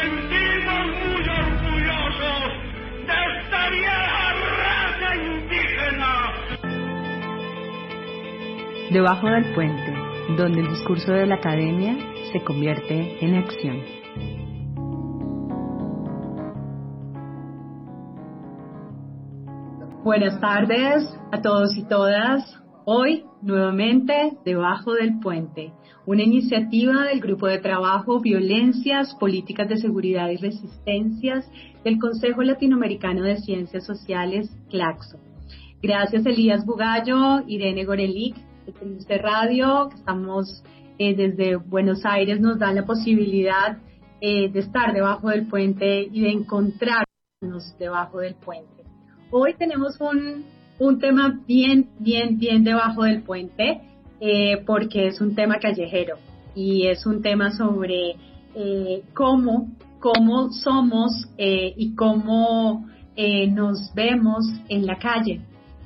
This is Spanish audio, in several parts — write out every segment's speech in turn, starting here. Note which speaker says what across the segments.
Speaker 1: sentimos muy orgullosos de esta vieja raza indígena.
Speaker 2: Debajo del puente, donde el discurso de la academia se convierte en acción. Buenas tardes a todos y todas. Hoy, nuevamente, debajo del puente, una iniciativa del Grupo de Trabajo Violencias, Políticas de Seguridad y Resistencias del Consejo Latinoamericano de Ciencias Sociales, CLACSO. Gracias Elías Bugallo, Irene Gorelic, de Radio, que estamos eh, desde Buenos Aires, nos dan la posibilidad eh, de estar debajo del puente y de encontrarnos debajo del puente. Hoy tenemos un un tema bien, bien, bien debajo del puente, eh, porque es un tema callejero y es un tema sobre eh, cómo, cómo somos eh, y cómo nos vemos en la calle.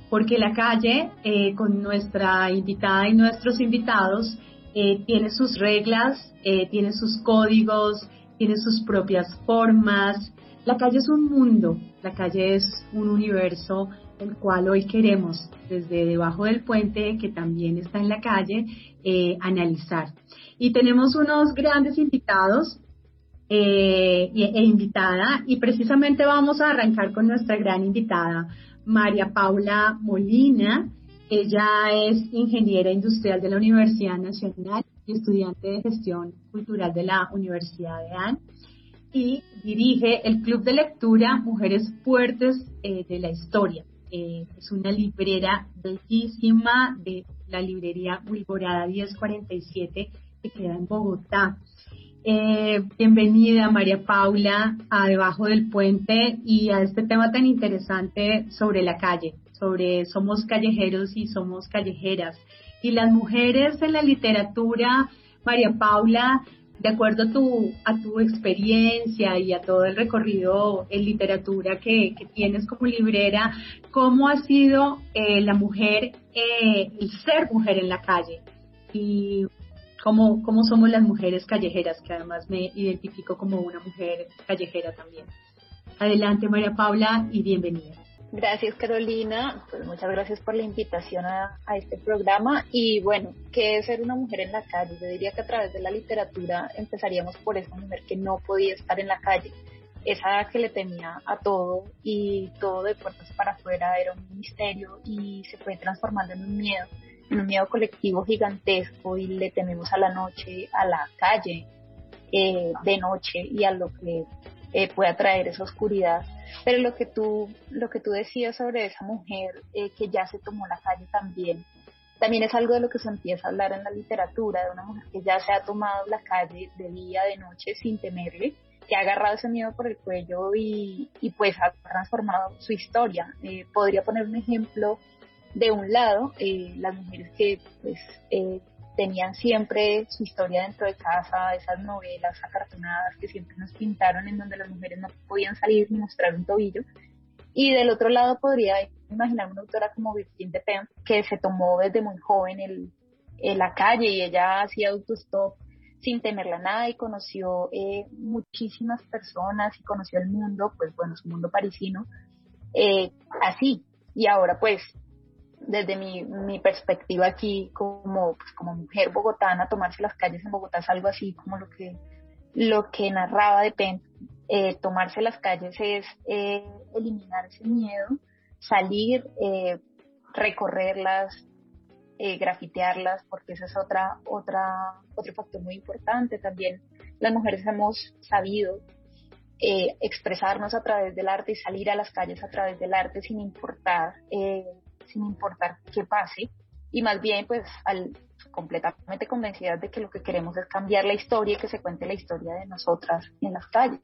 Speaker 2: Porque la calle, con nuestra invitada y nuestros invitados, tiene sus reglas, tiene sus códigos, tiene sus propias formas. La calle es un mundo, la calle es un universo el cual hoy queremos desde debajo del puente, que también está en la calle, eh, analizar. Y tenemos unos grandes invitados eh, e invitada, y precisamente vamos a arrancar con nuestra gran invitada, María Paula Molina. Ella es ingeniera industrial de la Universidad Nacional y estudiante de gestión cultural de la Universidad de AN y dirige el Club de Lectura Mujeres Fuertes eh, de la Historia. Eh, es una librera bellísima de la librería Wilborada 1047 que queda en Bogotá. Eh, bienvenida María Paula a Debajo del Puente y a este tema tan interesante sobre la calle, sobre somos callejeros y somos callejeras. Y las mujeres en la literatura, María Paula, de acuerdo a tu, a tu experiencia y a todo el recorrido en literatura que, tienes como librera, ¿cómo ha sido eh, la mujer, eh, el ser mujer en la calle? Y cómo, cómo somos las mujeres callejeras, que además me identifico como una mujer callejera también. Adelante María Paula y bienvenida.
Speaker 3: Gracias Carolina, pues muchas gracias por la invitación a, este programa. Y bueno, ¿qué es ser una mujer en la calle? Yo diría que a través de la literatura empezaríamos por esa mujer que no podía estar en la calle, esa que le temía a todo y todo de puertas para afuera era un misterio y se fue transformando en un miedo, en un miedo colectivo gigantesco y le tememos a la noche, a la calle eh, de noche y a lo que eh, pueda traer esa oscuridad pero lo que tú, lo que tú decías sobre esa mujer eh, que ya se tomó la calle también, también es algo de lo que se empieza a hablar en la literatura, de una mujer que ya se ha tomado la calle de día, de noche, sin temerle, que ha agarrado ese miedo por el cuello y, y pues ha transformado su historia. Eh, podría poner un ejemplo de un lado, eh, las mujeres que pues eh, tenían siempre su historia dentro de casa, esas novelas acartonadas que siempre nos pintaron en donde las mujeres no podían salir ni mostrar un tobillo. Y del otro lado podría imaginar una autora como Virginia de Penn, que se tomó desde muy joven el, la calle y ella hacía autostop sin temerla nada y conoció eh, muchísimas personas y conoció el mundo, pues bueno, su mundo parisino, eh, así. Y ahora pues desde mi, mi perspectiva aquí como, pues, como mujer bogotana, tomarse las calles en Bogotá es algo así como lo que, lo que narraba de Penn. Eh, tomarse las calles es eh, eliminar ese miedo, salir, eh, recorrerlas, eh, grafitearlas, porque esa es otra, otra, otro factor muy importante. También las mujeres hemos sabido eh, expresarnos a través del arte y salir a las calles a través del arte sin importar sin importar qué pase, y más bien pues al, completamente convencidas de que lo que queremos es cambiar la historia y que se cuente la historia de nosotras en las calles.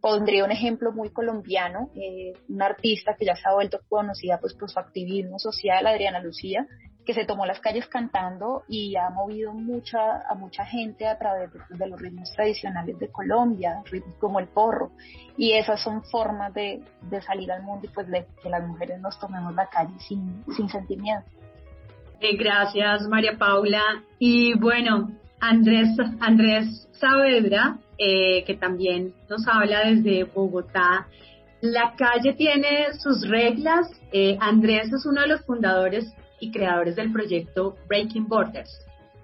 Speaker 3: Pondría un ejemplo muy colombiano, eh, una artista que ya se ha vuelto conocida pues por su activismo social, Adriana Lucía, que se tomó las calles cantando y ha movido mucha, a mucha gente a través de, los ritmos tradicionales de Colombia, ritmos como el porro. Y esas son formas de, salir al mundo y pues de que las mujeres nos tomemos la calle sin, sin sentir miedo.
Speaker 2: Eh, gracias, María Paula. Y bueno, Andrés, Andrés Saavedra, eh, que también nos habla desde Bogotá. La calle tiene sus reglas. Eh, Andrés es uno de los fundadores y creadores del proyecto Breaking Borders.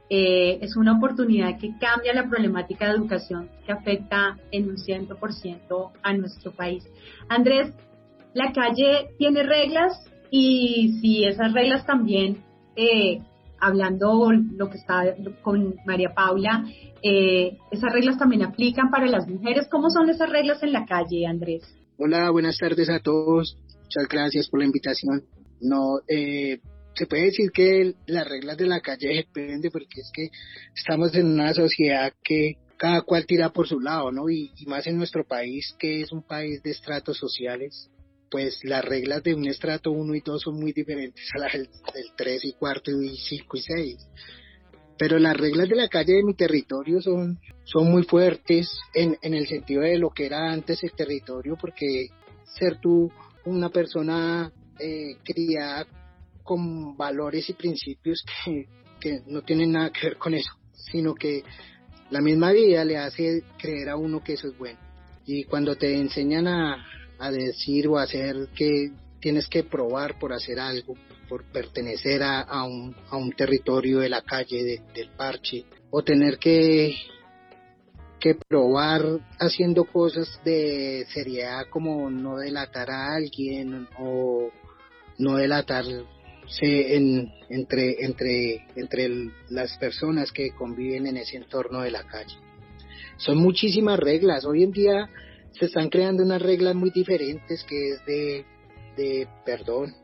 Speaker 2: Eh, es una oportunidad que cambia la problemática de educación que afecta en un 100% a nuestro país. Andrés, la calle tiene reglas y si esas reglas también, eh, hablando lo que está con María Paula, eh, esas reglas también aplican para las mujeres. ¿Cómo son esas reglas en la calle, Andrés?
Speaker 4: Hola, buenas tardes a todos. Muchas gracias por la invitación. No, eh, se puede decir que las reglas de la calle dependen porque es que estamos en una sociedad que cada cual tira por su lado, ¿no? Y, más en nuestro país, que es un país de estratos sociales, pues las reglas de un estrato 1 y 2 son muy diferentes a las del, 3 y 4 y 5 y 6. Pero las reglas de la calle de mi territorio son, son muy fuertes en, en el sentido de lo que era antes el territorio, porque ser tú una persona eh, criada con valores y principios que, que no tienen nada que ver con eso, sino que la misma vida le hace creer a uno que eso es bueno. Y cuando te enseñan a, a decir o a hacer que tienes que probar por hacer algo, por pertenecer a, a, un, territorio de la calle, del parche, o tener que, que probar haciendo cosas de seriedad como no delatar a alguien o no delatar en, entre, entre, entre las personas que conviven en ese entorno de la calle. Son muchísimas reglas. Hoy en día se están creando unas reglas muy diferentes que es de, de perdón.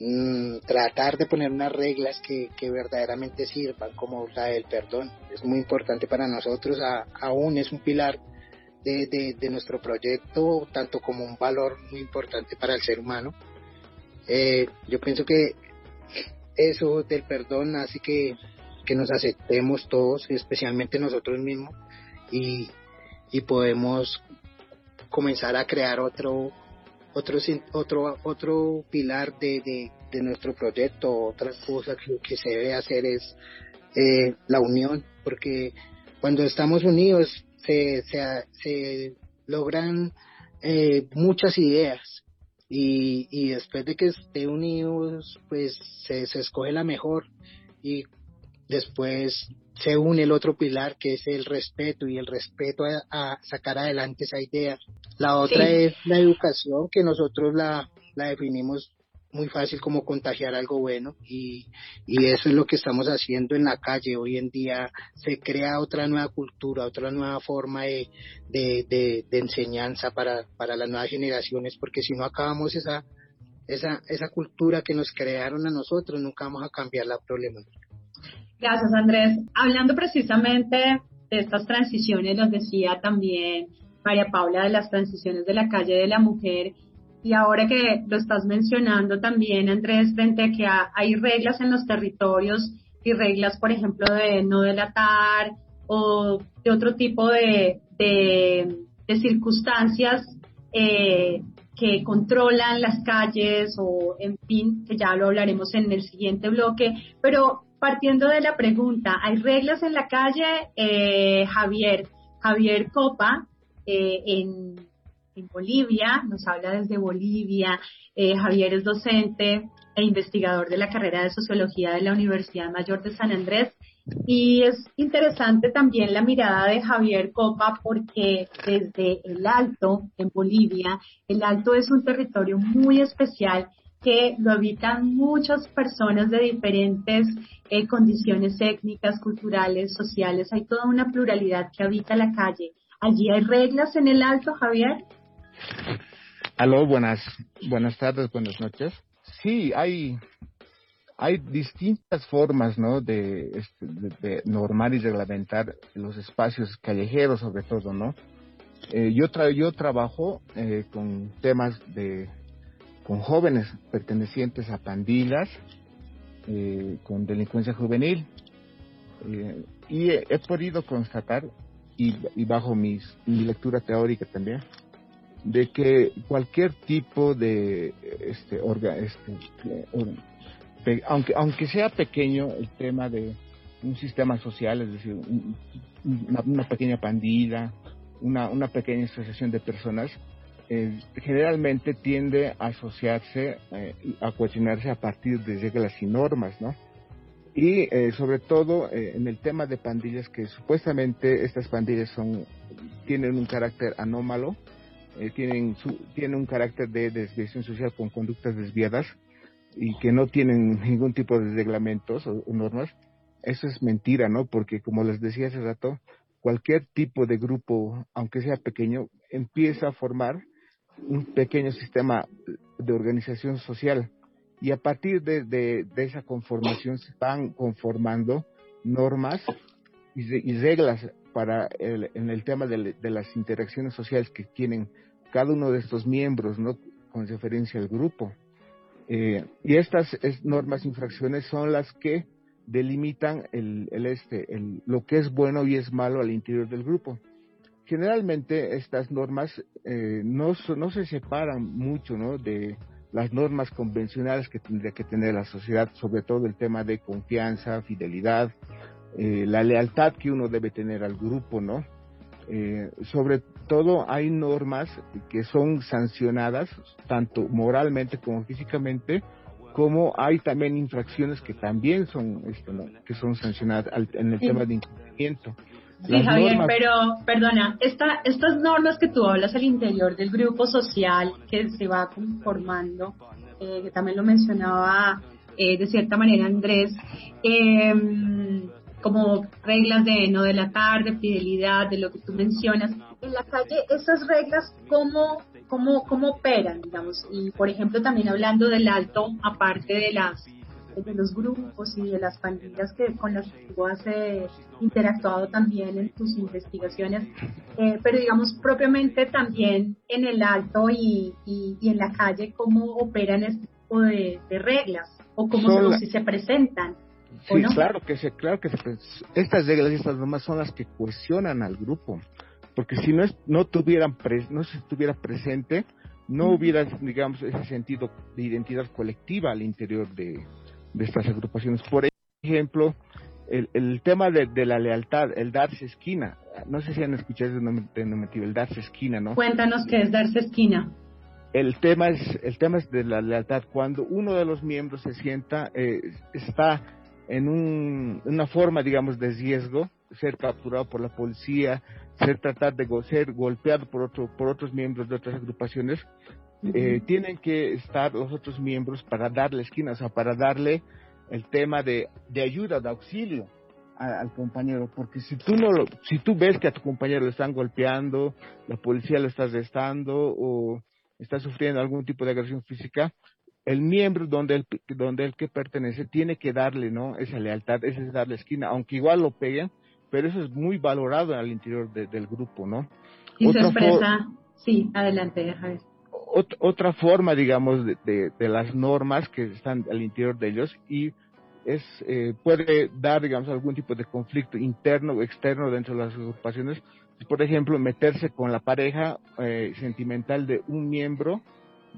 Speaker 4: Mm, tratar de poner unas reglas que, que, verdaderamente sirvan como la del perdón. Es muy importante para nosotros, aún es un pilar de, de, de nuestro proyecto, tanto como un valor muy importante para el ser humano eh, yo pienso que eso del perdón hace que, que nos aceptemos todos, especialmente nosotros mismos, y, y podemos comenzar a crear otro otro otro otro pilar de, de, de nuestro proyecto. Otra cosa que, se debe hacer es eh, la unión porque cuando estamos unidos se, se, se logran eh, muchas ideas y, y después de que esté unidos, pues se, se escoge la mejor y después se une el otro pilar que es el respeto y el respeto a, sacar adelante esa idea. La otra es la educación que nosotros la, la definimos muy fácil como contagiar algo bueno y, y eso es lo que estamos haciendo en la calle. Hoy en día se crea otra nueva cultura, otra nueva forma de, de, enseñanza para, para las nuevas generaciones, porque si no acabamos esa, esa, esa cultura que nos crearon a nosotros, nunca vamos a cambiar la problemática.
Speaker 2: Gracias, Andrés. Hablando precisamente de estas transiciones, nos decía también María Paula de las transiciones de la calle de la mujer y ahora que lo estás mencionando también, Andrés, frente a que hay reglas en los territorios y reglas, por ejemplo, de no delatar o de otro tipo de, de, circunstancias eh, que controlan las calles o, en fin, que ya lo hablaremos en el siguiente bloque. Pero partiendo de la pregunta, ¿hay reglas en la calle, eh, Javier? Javier Copa, eh, en en Bolivia, nos habla desde Bolivia. Eh, Javier es docente e investigador de la carrera de Sociología de la Universidad Mayor de San Andrés. Y es interesante también la mirada de Javier Copa porque desde el Alto, en Bolivia, el Alto es un territorio muy especial que lo habitan muchas personas de diferentes eh, condiciones étnicas, culturales, sociales. Hay toda una pluralidad que habita la calle. ¿Allí hay reglas en el Alto, Javier?
Speaker 5: Aló, buenas, buenas tardes, buenas noches. Sí, hay, hay distintas formas, ¿no? De, este, de, normar y reglamentar los espacios callejeros, sobre todo, ¿no? Eh, yo, tra yo trabajo eh, con temas de, con jóvenes pertenecientes a pandillas, eh, con delincuencia juvenil, y he, podido constatar, y, bajo mis, mi lectura teórica también, de que cualquier tipo de este, orga, este aunque aunque sea pequeño el tema de un sistema social, es decir, una, pequeña pandilla, una, una pequeña asociación de personas, eh, generalmente tiende a asociarse, eh, a cuestionarse a partir de reglas y normas, ¿no? Y eh, sobre todo en el tema de pandillas, que supuestamente estas pandillas son, tienen un carácter anómalo, tienen, su, tienen un carácter de desviación social con conductas desviadas y que no tienen ningún tipo de reglamentos o normas, eso es mentira, ¿no? Porque como les decía hace rato, cualquier tipo de grupo, aunque sea pequeño, empieza a formar un pequeño sistema de organización social y a partir de, esa conformación se van conformando normas y, reglas para el, en el tema de, las interacciones sociales que tienen cada uno de estos miembros. Con referencia al grupo. Eh, y estas normas, infracciones son las que delimitan el, este, lo que es bueno y es malo al interior del grupo. Generalmente estas normas eh, no, no se separan mucho ¿no? de las normas convencionales que tendría que tener la sociedad, sobre todo el tema de confianza, fidelidad, eh, la lealtad que uno debe tener al grupo, ¿no? Eh, sobre todo hay normas que son sancionadas tanto moralmente como físicamente como hay también infracciones que también son este, que son sancionadas en el tema de incumplimiento.
Speaker 2: Sí, Javier, pero perdona, esta, estas normas que tú hablas al interior del grupo social que se va conformando, eh, que también lo mencionaba eh, de cierta manera Andrés, em, como reglas de no delatar, de fidelidad, de lo que tú mencionas, en la calle, esas reglas, ¿cómo cómo, cómo operan, digamos. Y, por ejemplo, también hablando del alto, aparte de las de los grupos y de las pandillas que con las que tú has eh, interactuado también en tus investigaciones, eh, pero digamos propiamente también en el alto y, y, en la calle, cómo operan este tipo de, reglas o cómo se, se presentan.
Speaker 5: Sí, claro que se, claro que se, estas reglas y estas normas son las que cohesionan al grupo porque si no, es, no, tuvieran no se estuviera presente, no hubiera, digamos, ese sentido de identidad colectiva al interior de, estas agrupaciones. Por ejemplo, el, el tema de, la lealtad, el darse esquina. No sé si han escuchado ese denominativo, el darse esquina, ¿no?
Speaker 2: Cuéntanos qué es darse esquina.
Speaker 5: El tema es, el tema es de la lealtad. Cuando uno de los miembros se sienta, eh, está en un, una forma, digamos, de riesgo, ser capturado por la policía, ser tratar de ser golpeado por otro, por otros miembros de otras agrupaciones, eh, tienen que estar los otros miembros para darle esquina, o sea, para darle el tema de, de ayuda, de auxilio al compañero, porque si tú no lo, si tú ves que a tu compañero lo están golpeando, la policía lo está arrestando o está sufriendo algún tipo de agresión física, el miembro donde el, donde el que pertenece tiene que darle, ¿no? Esa lealtad, ese es darle esquina, aunque igual lo peguen, pero eso es muy valorado al interior del grupo, ¿no?
Speaker 2: Y se expresa, sí, adelante, Javier.
Speaker 5: otra forma, digamos, de, las normas que están al interior de ellos y es eh, puede dar, digamos, algún tipo de conflicto interno o externo dentro de las agrupaciones. Por ejemplo, meterse con la pareja eh, sentimental de un miembro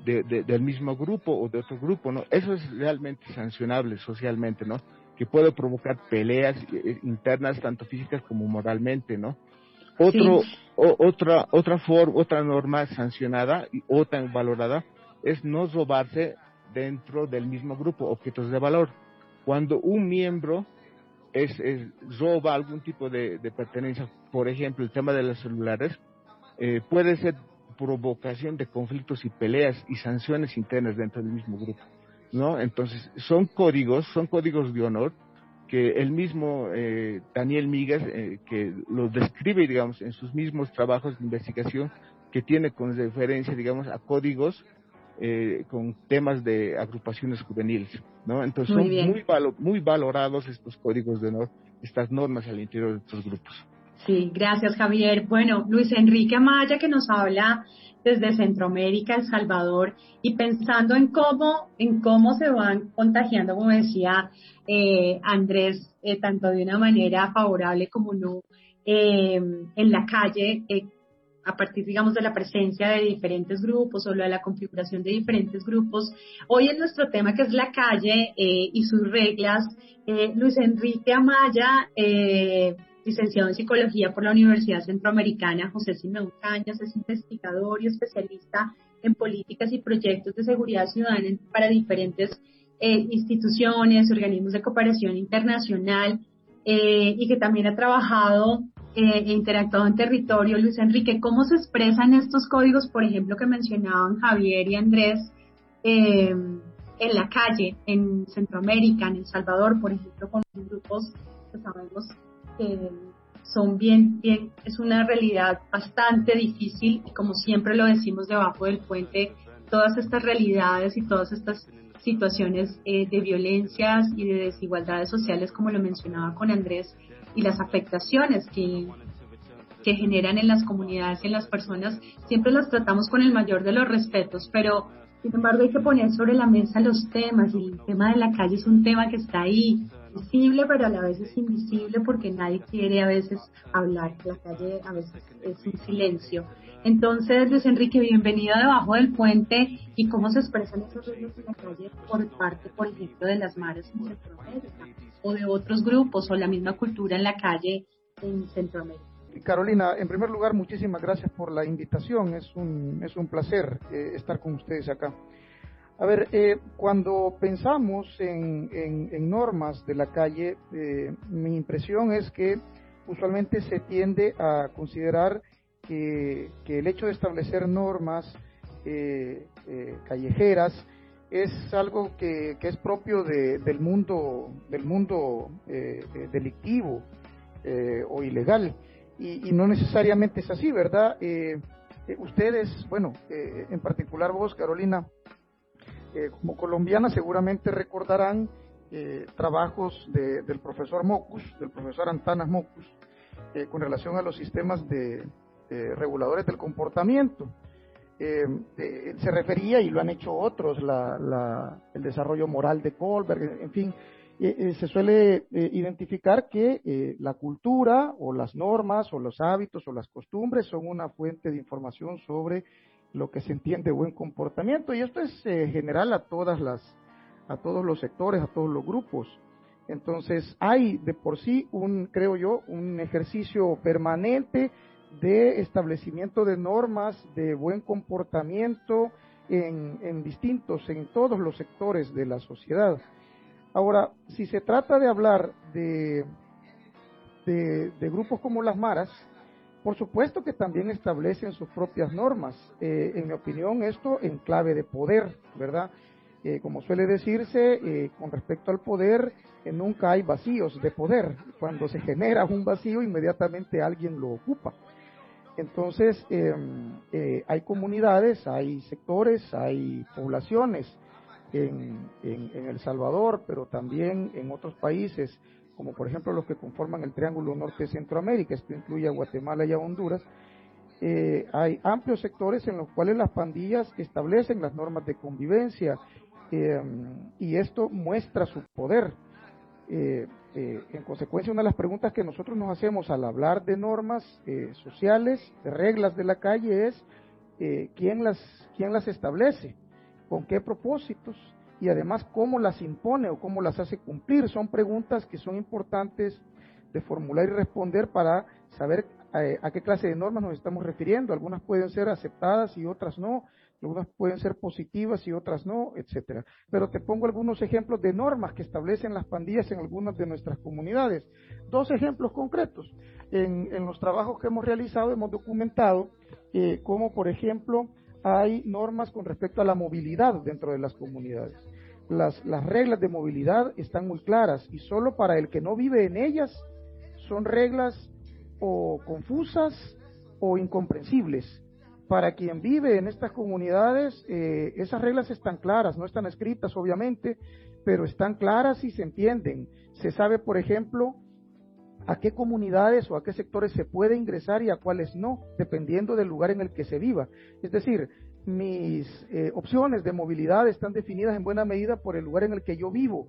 Speaker 5: del mismo grupo o de otro grupo, ¿no? Eso es realmente sancionable socialmente, ¿no? que puede provocar peleas eh, internas tanto físicas como moralmente, ¿no? Otro, otra, otra forma, otra norma sancionada o tan valorada es no robarse dentro del mismo grupo objetos de valor. Cuando un miembro es, roba algún tipo de, pertenencia, por ejemplo, el tema de los celulares, eh, puede ser provocación de conflictos y peleas y sanciones internas dentro del mismo grupo. ¿no? Entonces, son códigos, son códigos de honor que el mismo eh, Daniel Migas, eh, que los describe, digamos, en sus mismos trabajos de investigación, que tiene con referencia, digamos, a códigos eh, con temas de agrupaciones juveniles, ¿no? Entonces, son muy, muy valorados estos códigos de honor, estas normas al interior de estos grupos.
Speaker 2: Sí, gracias Javier. Bueno, Luis Enrique Amaya que nos habla desde Centroamérica, El Salvador, y pensando en cómo, en cómo se van contagiando, como decía eh, Andrés, eh, tanto de una manera favorable como no, eh, en la calle, a partir, digamos, de la presencia de diferentes grupos o de la configuración de diferentes grupos. Hoy en nuestro tema, que es la calle eh, y sus reglas, eh, Luis Enrique Amaya, eh, licenciado en Psicología por la Universidad Centroamericana, José Simeón Cañas, es investigador y especialista en políticas y proyectos de seguridad ciudadana para diferentes instituciones, organismos de cooperación internacional, y que también ha trabajado eh, interactuado en territorio. Luis Enrique, ¿cómo se expresan estos códigos, por ejemplo, que mencionaban Javier y Andrés, eh, en la calle, en Centroamérica, en El Salvador, por ejemplo, con grupos que sabemos que son bien, bien, es una realidad bastante difícil y como siempre lo decimos debajo del puente, todas estas realidades y todas estas situaciones eh, de violencias y de desigualdades sociales, como lo mencionaba con Andrés, y las afectaciones que, que generan en las comunidades y en las personas, siempre las tratamos con el mayor de los respetos, pero sin embargo hay que poner sobre la mesa los temas y el tema de la calle es un tema que está ahí, visible, pero a la vez es invisible porque nadie quiere a veces hablar. La calle a veces es un silencio. Entonces, Luis Enrique, bienvenido debajo del puente y cómo se expresan esos reglas en la calle por parte, por ejemplo, de las mares en Centroamérica o de otros grupos o la misma cultura en la calle en Centroamérica.
Speaker 6: Carolina, en primer lugar, muchísimas gracias por la invitación. Es un, es un placer eh, estar con ustedes acá. A ver, eh, cuando pensamos en, en, normas de la calle, eh, mi impresión es que usualmente se tiende a considerar que, que el hecho de establecer normas eh, callejeras es algo que, que es propio de, del mundo, del mundo delictivo o ilegal. Y, y, no necesariamente es así, ¿verdad? ustedes, bueno, en particular vos, Carolina, eh, como colombiana seguramente recordarán eh, trabajos del profesor Mocus, del profesor Antanas Mocus, eh, con relación a los sistemas de, reguladores del comportamiento. se refería, y lo han hecho otros, el desarrollo moral de Kohlberg, en fin, se suele identificar que la cultura o las normas o los hábitos o las costumbres son una fuente de información sobre lo que se entiende buen comportamiento y esto es eh, general a todas las a todos los sectores, a todos los grupos. Entonces, hay de por sí un creo yo un ejercicio permanente de establecimiento de normas de buen comportamiento en, en distintos, en todos los sectores de la sociedad. Ahora, si se trata de hablar de, de, grupos como las maras, por supuesto que también establecen sus propias normas. Eh, en mi opinión, esto en clave de poder, ¿verdad? Eh, como suele decirse, eh, con respecto al poder, nunca hay vacíos de poder. Cuando se genera un vacío, inmediatamente alguien lo ocupa. Entonces, em, hay comunidades, hay sectores, hay poblaciones en, El Salvador, pero también en otros países como por ejemplo los que conforman el Triángulo Norte de Centroamérica, esto incluye a Guatemala y a Honduras, eh, hay amplios sectores en los cuales las pandillas establecen las normas de convivencia eh, y esto muestra su poder. Eh, en consecuencia, una de las preguntas que nosotros nos hacemos al hablar de normas sociales, de reglas de la calle, es ¿quién, las, quién las establece, con qué propósitos y además cómo las impone o cómo las hace cumplir. Son preguntas que son importantes de formular y responder para saber eh, a, qué clase de normas nos estamos refiriendo. Algunas pueden ser aceptadas y otras no, algunas pueden ser positivas y otras no, etcétera. Pero te pongo algunos ejemplos de normas que establecen las pandillas en algunas de nuestras comunidades. Dos ejemplos concretos. En, los trabajos que hemos realizado hemos documentado eh, cómo, por ejemplo, hay normas con respecto a la movilidad dentro de las comunidades las, las reglas de movilidad están muy claras y solo para el que no vive en ellas son reglas o confusas o incomprensibles. Para quien vive en estas comunidades, eh, esas reglas están claras, no están escritas obviamente, pero están claras y se entienden. Se sabe, por ejemplo, a qué comunidades o a qué sectores se puede ingresar y a cuáles no, dependiendo del lugar en el que se viva. Es decir, mis eh, opciones de movilidad están definidas en buena medida por el lugar en el que yo vivo.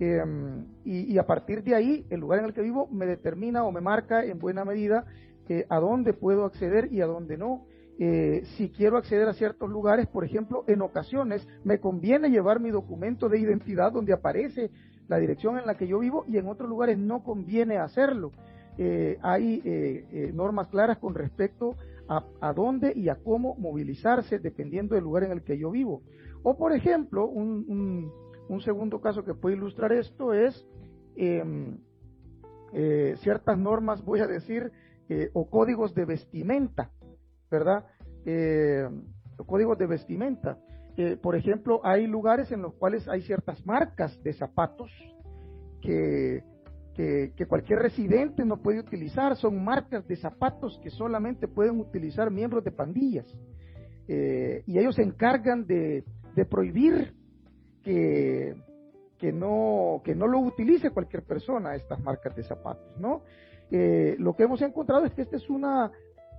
Speaker 6: Em, y, a partir de ahí, el lugar en el que vivo me determina o me marca en buena medida eh, a dónde puedo acceder y a dónde no. Eh, si quiero acceder a ciertos lugares, por ejemplo, en ocasiones me conviene llevar mi documento de identidad donde aparece la dirección en la que yo vivo y en otros lugares no conviene hacerlo. Eh, hay normas claras con respecto a, dónde y a cómo movilizarse dependiendo del lugar en el que yo vivo. O, por ejemplo, un, un, segundo caso que puede ilustrar esto es em, ciertas normas, voy a decir, o códigos de vestimenta. ¿verdad? Eh, códigos de vestimenta. Eh, por ejemplo, hay lugares en los cuales hay ciertas marcas de zapatos que, que, cualquier residente no puede utilizar. Son marcas de zapatos que solamente pueden utilizar miembros de pandillas. Eh, y ellos se encargan de, de prohibir que, que, no, que no lo utilice cualquier persona, estas marcas de zapatos, ¿no? Eh, lo que hemos encontrado es que esta es una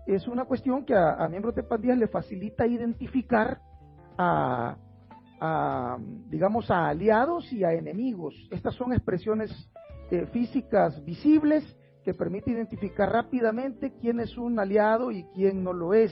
Speaker 6: es una cuestión que a, miembros de pandillas le facilita identificar a, digamos, a aliados y a enemigos. Estas son expresiones eh, físicas visibles que permiten identificar rápidamente quién es un aliado y quién no lo es.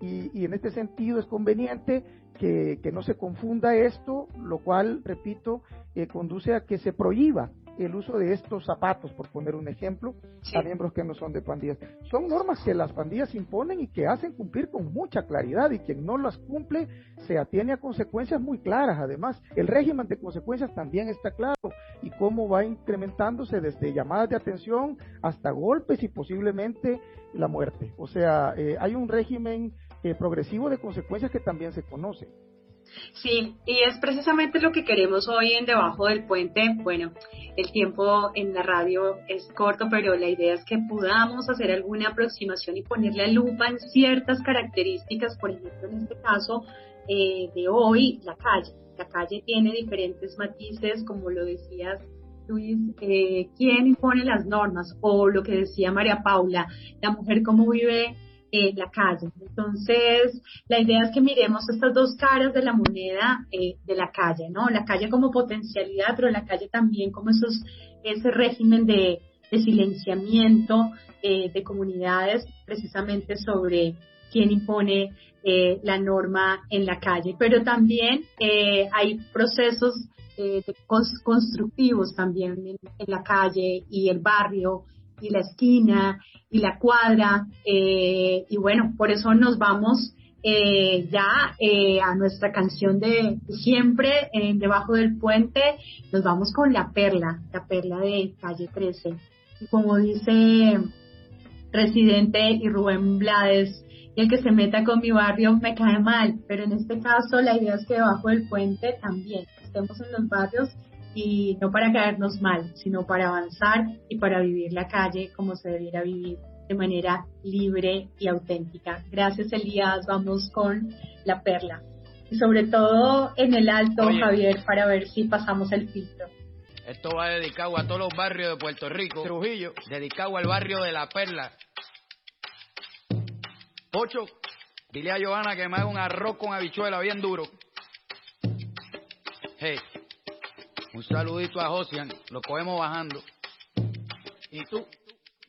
Speaker 6: Y, en este sentido es conveniente que, no se confunda esto, lo cual, repito, eh, conduce a que se prohíba el uso de estos zapatos, por poner un ejemplo, a miembros que no son de pandillas. Son normas que las pandillas imponen y que hacen cumplir con mucha claridad y quien no las cumple se atiene a consecuencias muy claras. Además, el régimen de consecuencias también está claro y cómo va incrementándose desde llamadas de atención hasta golpes y posiblemente la muerte. O sea, eh, hay un régimen eh, progresivo de consecuencias que también se conoce.
Speaker 2: Sí, y es precisamente lo que queremos hoy en Debajo del Puente. Bueno, el tiempo en la radio es corto, pero la idea es que podamos hacer alguna aproximación y ponerle lupa en ciertas características, por ejemplo, en este caso eh, de hoy, la calle. La calle tiene diferentes matices, como lo decías Luis, eh, quién impone las normas o lo que decía María Paula, la mujer cómo vive la calle. Entonces, la idea es que miremos estas dos caras de la moneda eh, de la calle, ¿no? La calle como potencialidad, pero la calle también como esos, ese régimen de, silenciamiento eh, de comunidades precisamente sobre quién impone eh, la norma en la calle. Pero también hay procesos constructivos también en, la calle y el barrio y la esquina y la cuadra. Eh, y bueno, por eso nos vamos eh, ya eh, a nuestra canción de siempre en Debajo del Puente. Nos vamos con La Perla, la Perla de Calle 13. Y como dice Residente y Rubén Blades, el que se meta con mi barrio me cae mal, pero en este caso la idea es que debajo del puente también estemos en los barrios y no para caernos mal, sino para avanzar y para vivir la calle como se debiera vivir de manera libre y auténtica. Gracias Elías, vamos con la perla. Y sobre todo en el alto, Javier, para ver si pasamos el filtro.
Speaker 7: Esto va dedicado a todos los barrios de Puerto Rico, Trujillo, dedicado al barrio de La Perla. Ocho, dile a Johanna que me haga un arroz con habichuela bien duro. Hey, un saludito a Josian, lo cogemos bajando. ¿Y tú?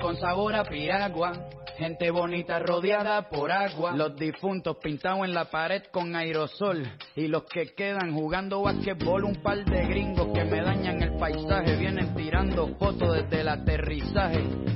Speaker 7: con sabor a piragua Gente bonita rodeada por agua. Los difuntos pintados en la pared con aerosol. Y los que quedan jugando basquetbol. Un par de gringos que me dañan el paisaje. Vienen tirando fotos desde el aterrizaje.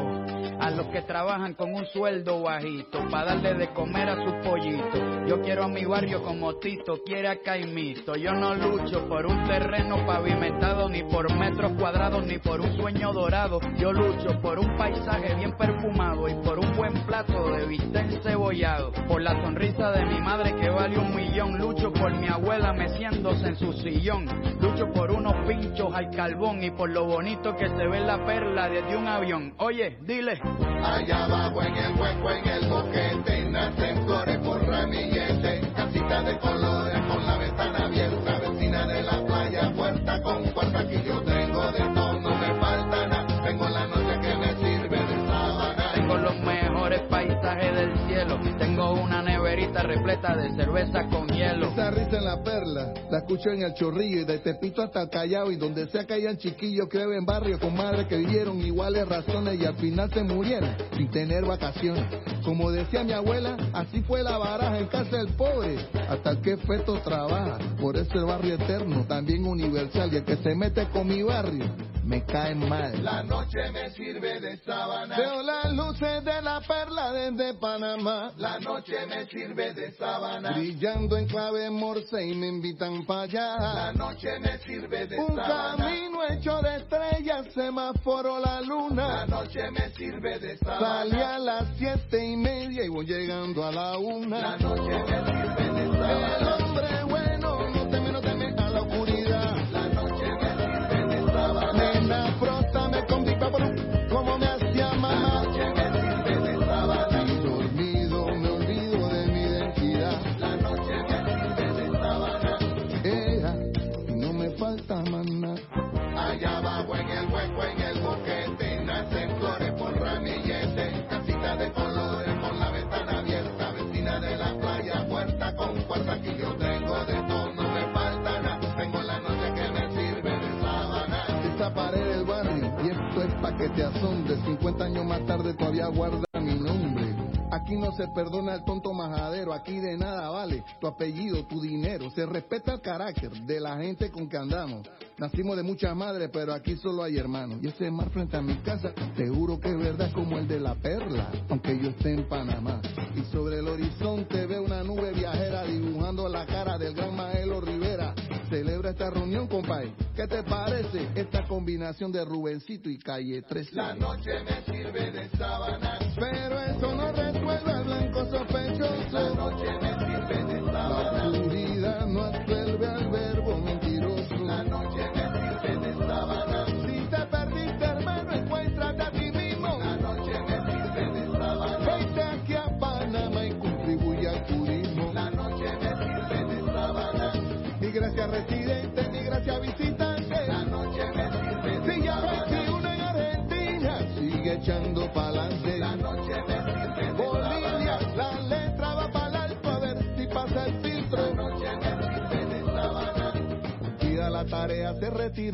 Speaker 7: a los que trabajan con un sueldo bajito para darle de comer a su pollito. Yo quiero a mi barrio como Tito quiere a Caimito. Yo no lucho por un terreno pavimentado, ni por metros cuadrados, ni por un sueño dorado. Yo lucho por un paisaje bien perfumado y por un buen plato de bistec cebollado. Por la sonrisa de mi madre que vale un millón. Lucho por mi abuela meciéndose en su sillón. Lucho por unos pinchos al carbón y por lo bonito que se ve la perla desde un avión. Oye, dile.
Speaker 8: Allá abajo en el hueco, en el boquete, nacen flores por ramillete, casita de colores
Speaker 7: repleta de cerveza con hielo.
Speaker 8: Esa risa en la perla, la escucho en el chorrillo y de Tepito hasta el Callao y donde sea que hayan chiquillos que en barrio con madres que vivieron iguales razones y al final se murieron sin tener vacaciones. Como decía mi abuela, así fue la baraja en casa del pobre, hasta que feto trabaja. Por eso el barrio eterno, también universal y el que se mete con mi barrio, me cae mal. La noche me sirve de sábana. Veo las luces de la perla desde Panamá. La noche me sirve de sábana. Brillando en clave morse y me invitan para allá. La noche me sirve de Un camino hecho de estrellas, semáforo la luna. La noche me sirve de sábana. Salí a las siete y media y voy llegando a la una. La noche me sirve de sábana. Te asombre, 50 años más tarde todavía guarda mi nombre. Aquí no se perdona el tonto majadero, aquí de nada vale tu apellido, tu dinero. Se respeta el carácter de la gente con que andamos. Nacimos de muchas madres, pero aquí solo hay hermanos. Y ese mar frente a mi casa, seguro que es verdad como el de la perla, aunque yo esté en Panamá. Y sobre el horizonte veo una nube viajera dibujando la cara del gran Maelo Rivera. Celebra esta reunión, compadre. ¿Qué te parece esta combinación de Rubencito y Calle 13? La noche me sirve de sábana, pero eso no resuelve al blanco sospechoso. La noche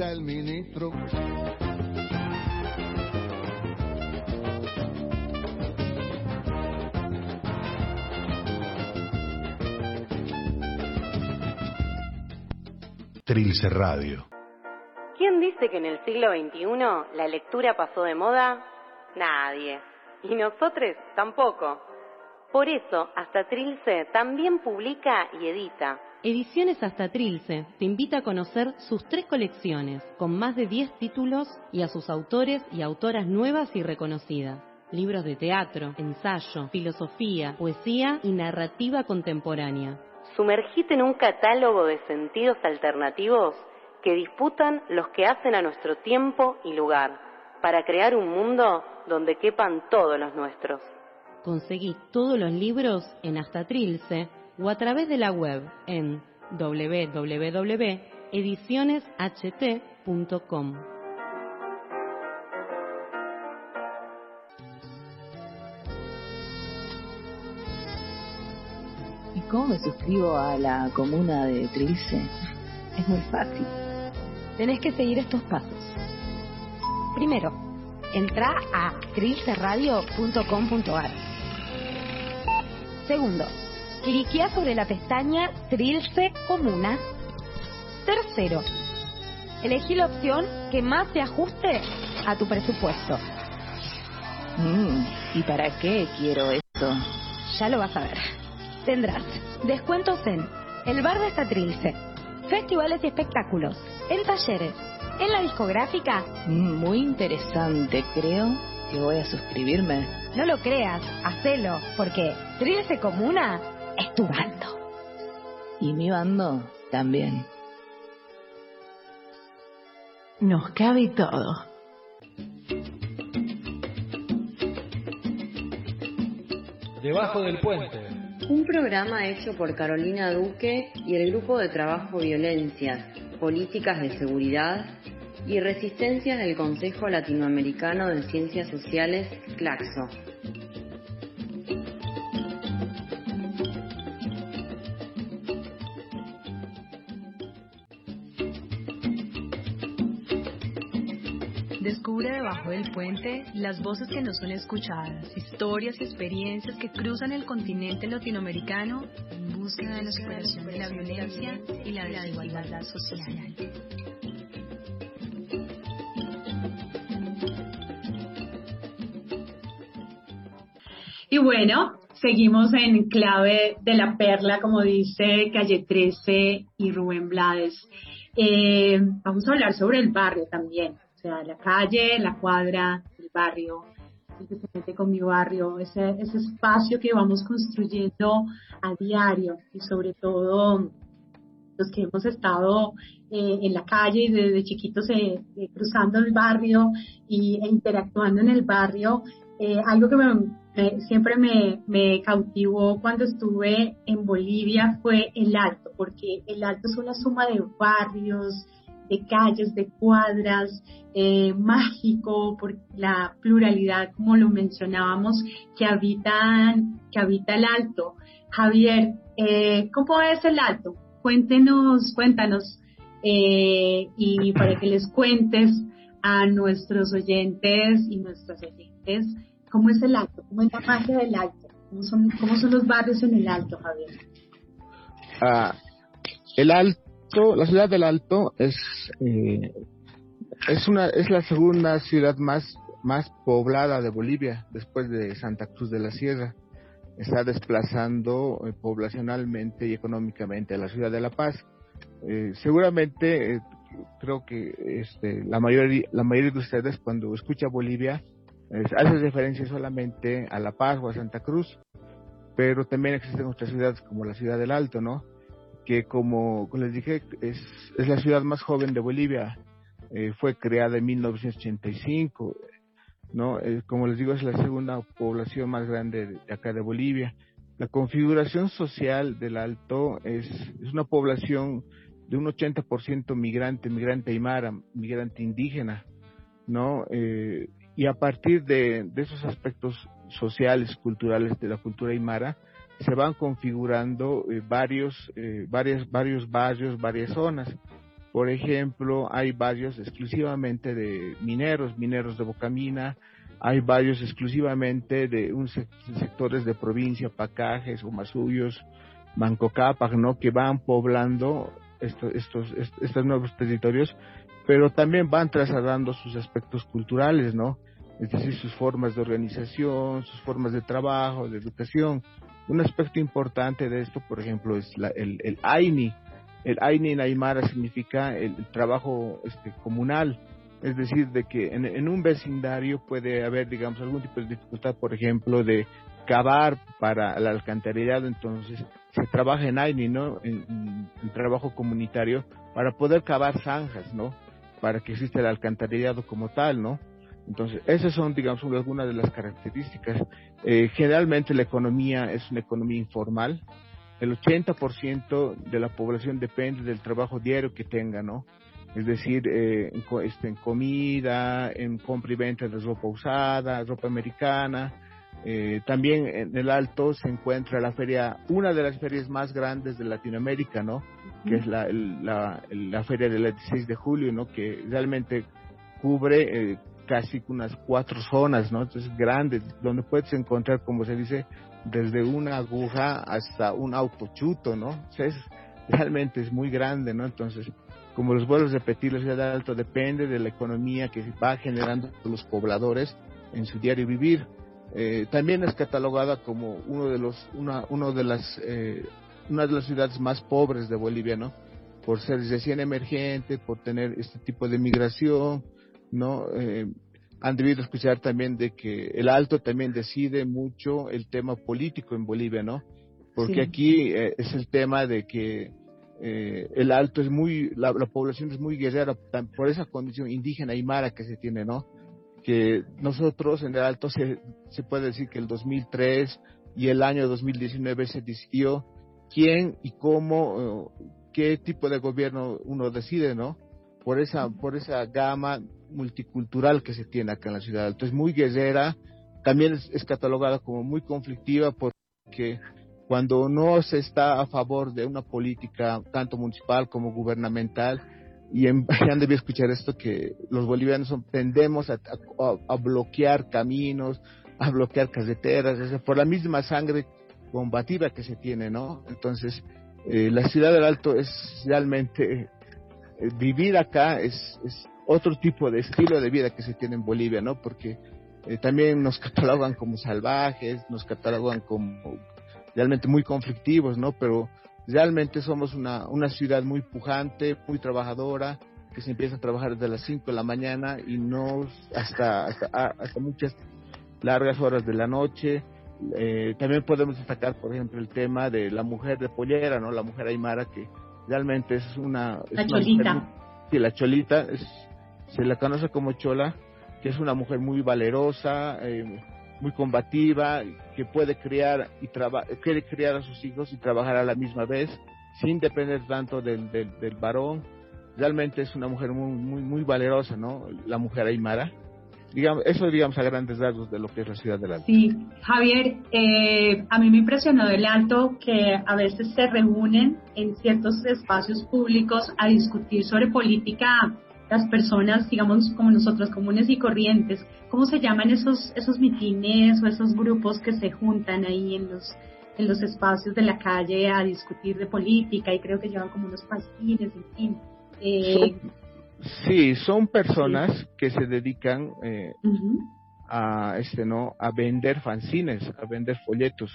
Speaker 8: el ministro.
Speaker 9: Trilce Radio.
Speaker 10: ¿Quién dice que en el siglo XXI la lectura pasó de moda? Nadie. Y nosotros tampoco. Por eso, Hasta Trilce también publica y edita.
Speaker 11: Ediciones Hasta Trilce te invita a conocer sus tres colecciones, con más de 10 títulos y a sus autores y autoras nuevas y reconocidas. Libros de teatro, ensayo, filosofía, poesía y narrativa contemporánea.
Speaker 10: Sumergite en un catálogo de sentidos alternativos que disputan los que hacen a nuestro tiempo y lugar, para crear un mundo donde quepan todos los nuestros.
Speaker 11: Conseguí todos los libros en Hasta Trilce o a través de la web en www.edicionesht.com.
Speaker 9: ¿Cómo me suscribo a la comuna de Trilce? Es muy fácil.
Speaker 12: Tenés que seguir estos pasos. Primero, entra a trilceradio.com.ar. Segundo, cliquea sobre la pestaña Trilce Comuna. Tercero, elegí la opción que más se ajuste a tu presupuesto.
Speaker 9: Mm, ¿Y para qué quiero esto?
Speaker 12: Ya lo vas a ver. Tendrás descuentos en el bar de Trilce, festivales y espectáculos, en talleres, en la discográfica.
Speaker 9: Mm, muy interesante, creo que voy a suscribirme.
Speaker 12: No lo creas, hacelo, porque Trilce Comuna es tu bando.
Speaker 9: Y mi bando también.
Speaker 13: Nos cabe todo.
Speaker 14: Debajo del puente.
Speaker 10: Un programa hecho por Carolina Duque y el Grupo de Trabajo Violencias, Políticas de Seguridad y Resistencias del Consejo Latinoamericano de Ciencias Sociales, CLACSO.
Speaker 2: Debajo del puente las voces que no son escuchadas, historias y experiencias que cruzan el continente latinoamericano en búsqueda de la superación de la violencia y la desigualdad social. Y bueno, seguimos en clave de la perla, como dice Calle 13 y Rubén Blades. Eh, vamos a hablar sobre el barrio también, o sea, la calle, la cuadra, el barrio, mete con mi barrio, ese, espacio que vamos construyendo a diario y sobre todo los que hemos estado eh, en la calle y desde chiquitos eh, eh, cruzando el barrio y, e interactuando en el barrio, algo que siempre me, me cautivó cuando estuve en Bolivia fue el Alto, porque el Alto es una suma de barrios, de calles, de cuadras, eh, mágico por la pluralidad, como lo mencionábamos, que habitan, que habita el Alto. Javier, eh, ¿cómo es el Alto? Cuéntenos, cuéntanos, eh, y para que les cuentes a nuestros oyentes y nuestras oyentes cómo es el Alto, cómo es la magia del Alto, cómo son, cómo son los barrios en el Alto, Javier.
Speaker 5: Ah, el Alto, la ciudad del Alto es eh, es una es la segunda ciudad más más poblada de Bolivia después de Santa Cruz de la Sierra. Está desplazando eh, poblacionalmente y económicamente a la ciudad de La Paz. Eh, seguramente eh, creo que este, la mayoría la mayoría de ustedes cuando escucha Bolivia hace referencia solamente a La Paz o a Santa Cruz, pero también existen otras ciudades como la ciudad del Alto, ¿no? Que como les dije es, es la ciudad más joven de Bolivia, eh, fue creada en 1985, ¿no? Eh, como les digo es la segunda población más grande de, de acá de Bolivia. La configuración social del Alto es, es una población de un 80% migrante, migrante aymara, migrante indígena, ¿no? Eh, y a partir de, de esos aspectos sociales, culturales de la cultura aymara, se van configurando eh, varios, eh, varios barrios, varias zonas. Por ejemplo, hay barrios exclusivamente de mineros, mineros de Bocamina, hay barrios exclusivamente de un sec- sectores de provincia, Pacajes, Humasuyos, Mancocapac, ¿no? Que van poblando esto- estos, est- estos nuevos territorios, pero también van trasladando sus aspectos culturales, ¿no? Es decir, sus formas de organización, sus formas de trabajo, de educación. Un aspecto importante de esto, por ejemplo, es la- el, el AINI. El AINI en Aymara significa el, trabajo este, comunal, es decir, de que en, un vecindario puede haber, digamos, algún tipo de dificultad, por ejemplo, de cavar para el alcantarillado, entonces se trabaja en AINI, ¿no? En trabajo comunitario para poder cavar zanjas, ¿no? Para que exista el alcantarillado como tal, ¿no? Entonces, esas son, digamos, algunas de las características. Eh, generalmente la economía es una economía informal. El 80% de la población depende del trabajo diario que tenga, ¿no? Es decir, eh, en, este, en comida, en compra y venta de ropa usada, ropa americana, Eh, también en el Alto se encuentra la feria, una de las ferias más grandes de Latinoamérica, ¿no? Que es la, la, la feria del 16 de julio, ¿no? Que realmente cubre eh, casi unas cuatro zonas, ¿no? Entonces grandes, donde puedes encontrar, como se dice, desde una aguja hasta un autochuto, ¿no? O sea, es, realmente es muy grande, ¿no? Entonces, como los vuelos ciudad de Alto depende de la economía que va generando los pobladores en su diario vivir. Eh, también es catalogada como uno de los, una, uno de las, eh, una de las ciudades más pobres de Bolivia, ¿no? Por ser recién emergente, por tener este tipo de migración, ¿no? Eh, han debido escuchar también de que el Alto también decide mucho el tema político en Bolivia, ¿no? Porque aquí eh, es el tema de que eh, el Alto es muy, la, población es muy guerrera por esa condición indígena y mara que se tiene, ¿no? Que nosotros en el Alto se, se puede decir que el 2003 y el año 2019 se decidió quién y cómo, qué tipo de gobierno uno decide, ¿no? Por esa, por esa gama multicultural que se tiene acá en la ciudad. Entonces, muy guerrera, también es, catalogada como muy conflictiva porque cuando no se está a favor de una política tanto municipal como gubernamental, y en, han debido escuchar esto, que los bolivianos tendemos a, bloquear caminos, a bloquear carreteras, por la misma sangre combativa que se tiene, ¿no? Entonces, eh, la ciudad del Alto es realmente, eh, vivir acá es, es otro tipo de estilo de vida que se tiene en Bolivia, ¿no? Porque eh, también nos catalogan como salvajes, nos catalogan como realmente muy conflictivos, ¿no? Pero realmente somos una, una ciudad muy pujante, muy trabajadora, que se empieza a trabajar desde las 5 de la mañana y no hasta, hasta, hasta muchas largas horas de la noche. Eh, también podemos destacar, por ejemplo, el tema de la mujer de pollera, ¿no? La mujer aymara que realmente es una...
Speaker 2: la cholita.
Speaker 5: sí, la cholita es se la conoce como Chola, que es una mujer muy valerosa, eh, muy combativa, que puede criar y quiere criar a sus hijos y trabajar a la misma vez, sin depender tanto del, del, varón. Realmente es una mujer muy, muy, muy valerosa, ¿no? La mujer aymara. Digamos, eso digamos a grandes rasgos de lo que es la ciudad del Alto.
Speaker 2: Sí, Javier, eh, a mí me impresionó del Alto que a veces se reúnen en ciertos espacios públicos a discutir sobre política las personas, digamos, como nosotros, comunes y corrientes, ¿cómo se llaman esos, esos mitines o esos grupos que se juntan ahí en los, en los espacios de la calle a discutir de política y creo que llevan como unos pastines, en fin? Eh,
Speaker 5: sí, son personas que se dedican eh, a, este, ¿no? a vender fanzines, a vender folletos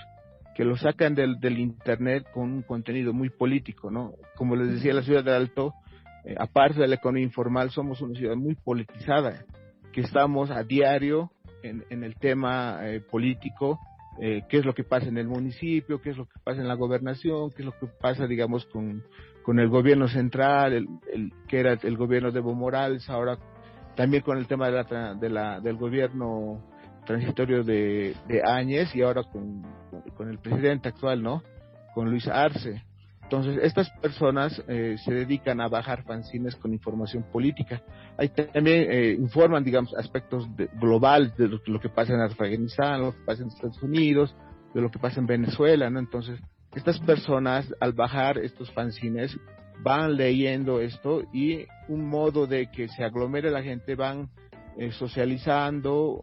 Speaker 5: que lo sacan del, del internet con un contenido muy político, ¿no? Como les decía, la ciudad de Alto eh, aparte de la economía informal, somos una ciudad muy politizada, que estamos a diario en, el tema eh, político, eh, qué es lo que pasa en el municipio, qué es lo que pasa en la gobernación, qué es lo que pasa, digamos, con, el gobierno central, el, el, que era el gobierno de Evo Morales, ahora también con el tema de la, de la, del gobierno transitorio de, de Áñez y ahora con el presidente actual, ¿no? Con Luis Arce. Entonces, estas personas eh, se dedican a bajar fanzines con información política. Ahí también eh, informan, digamos, aspectos globales de lo, que pasa en Afganistán, lo que pasa en Estados Unidos, de lo que pasa en Venezuela, ¿no? Entonces, estas personas, al bajar estos fanzines, van leyendo esto y un modo de que se aglomere la gente, van eh, socializando,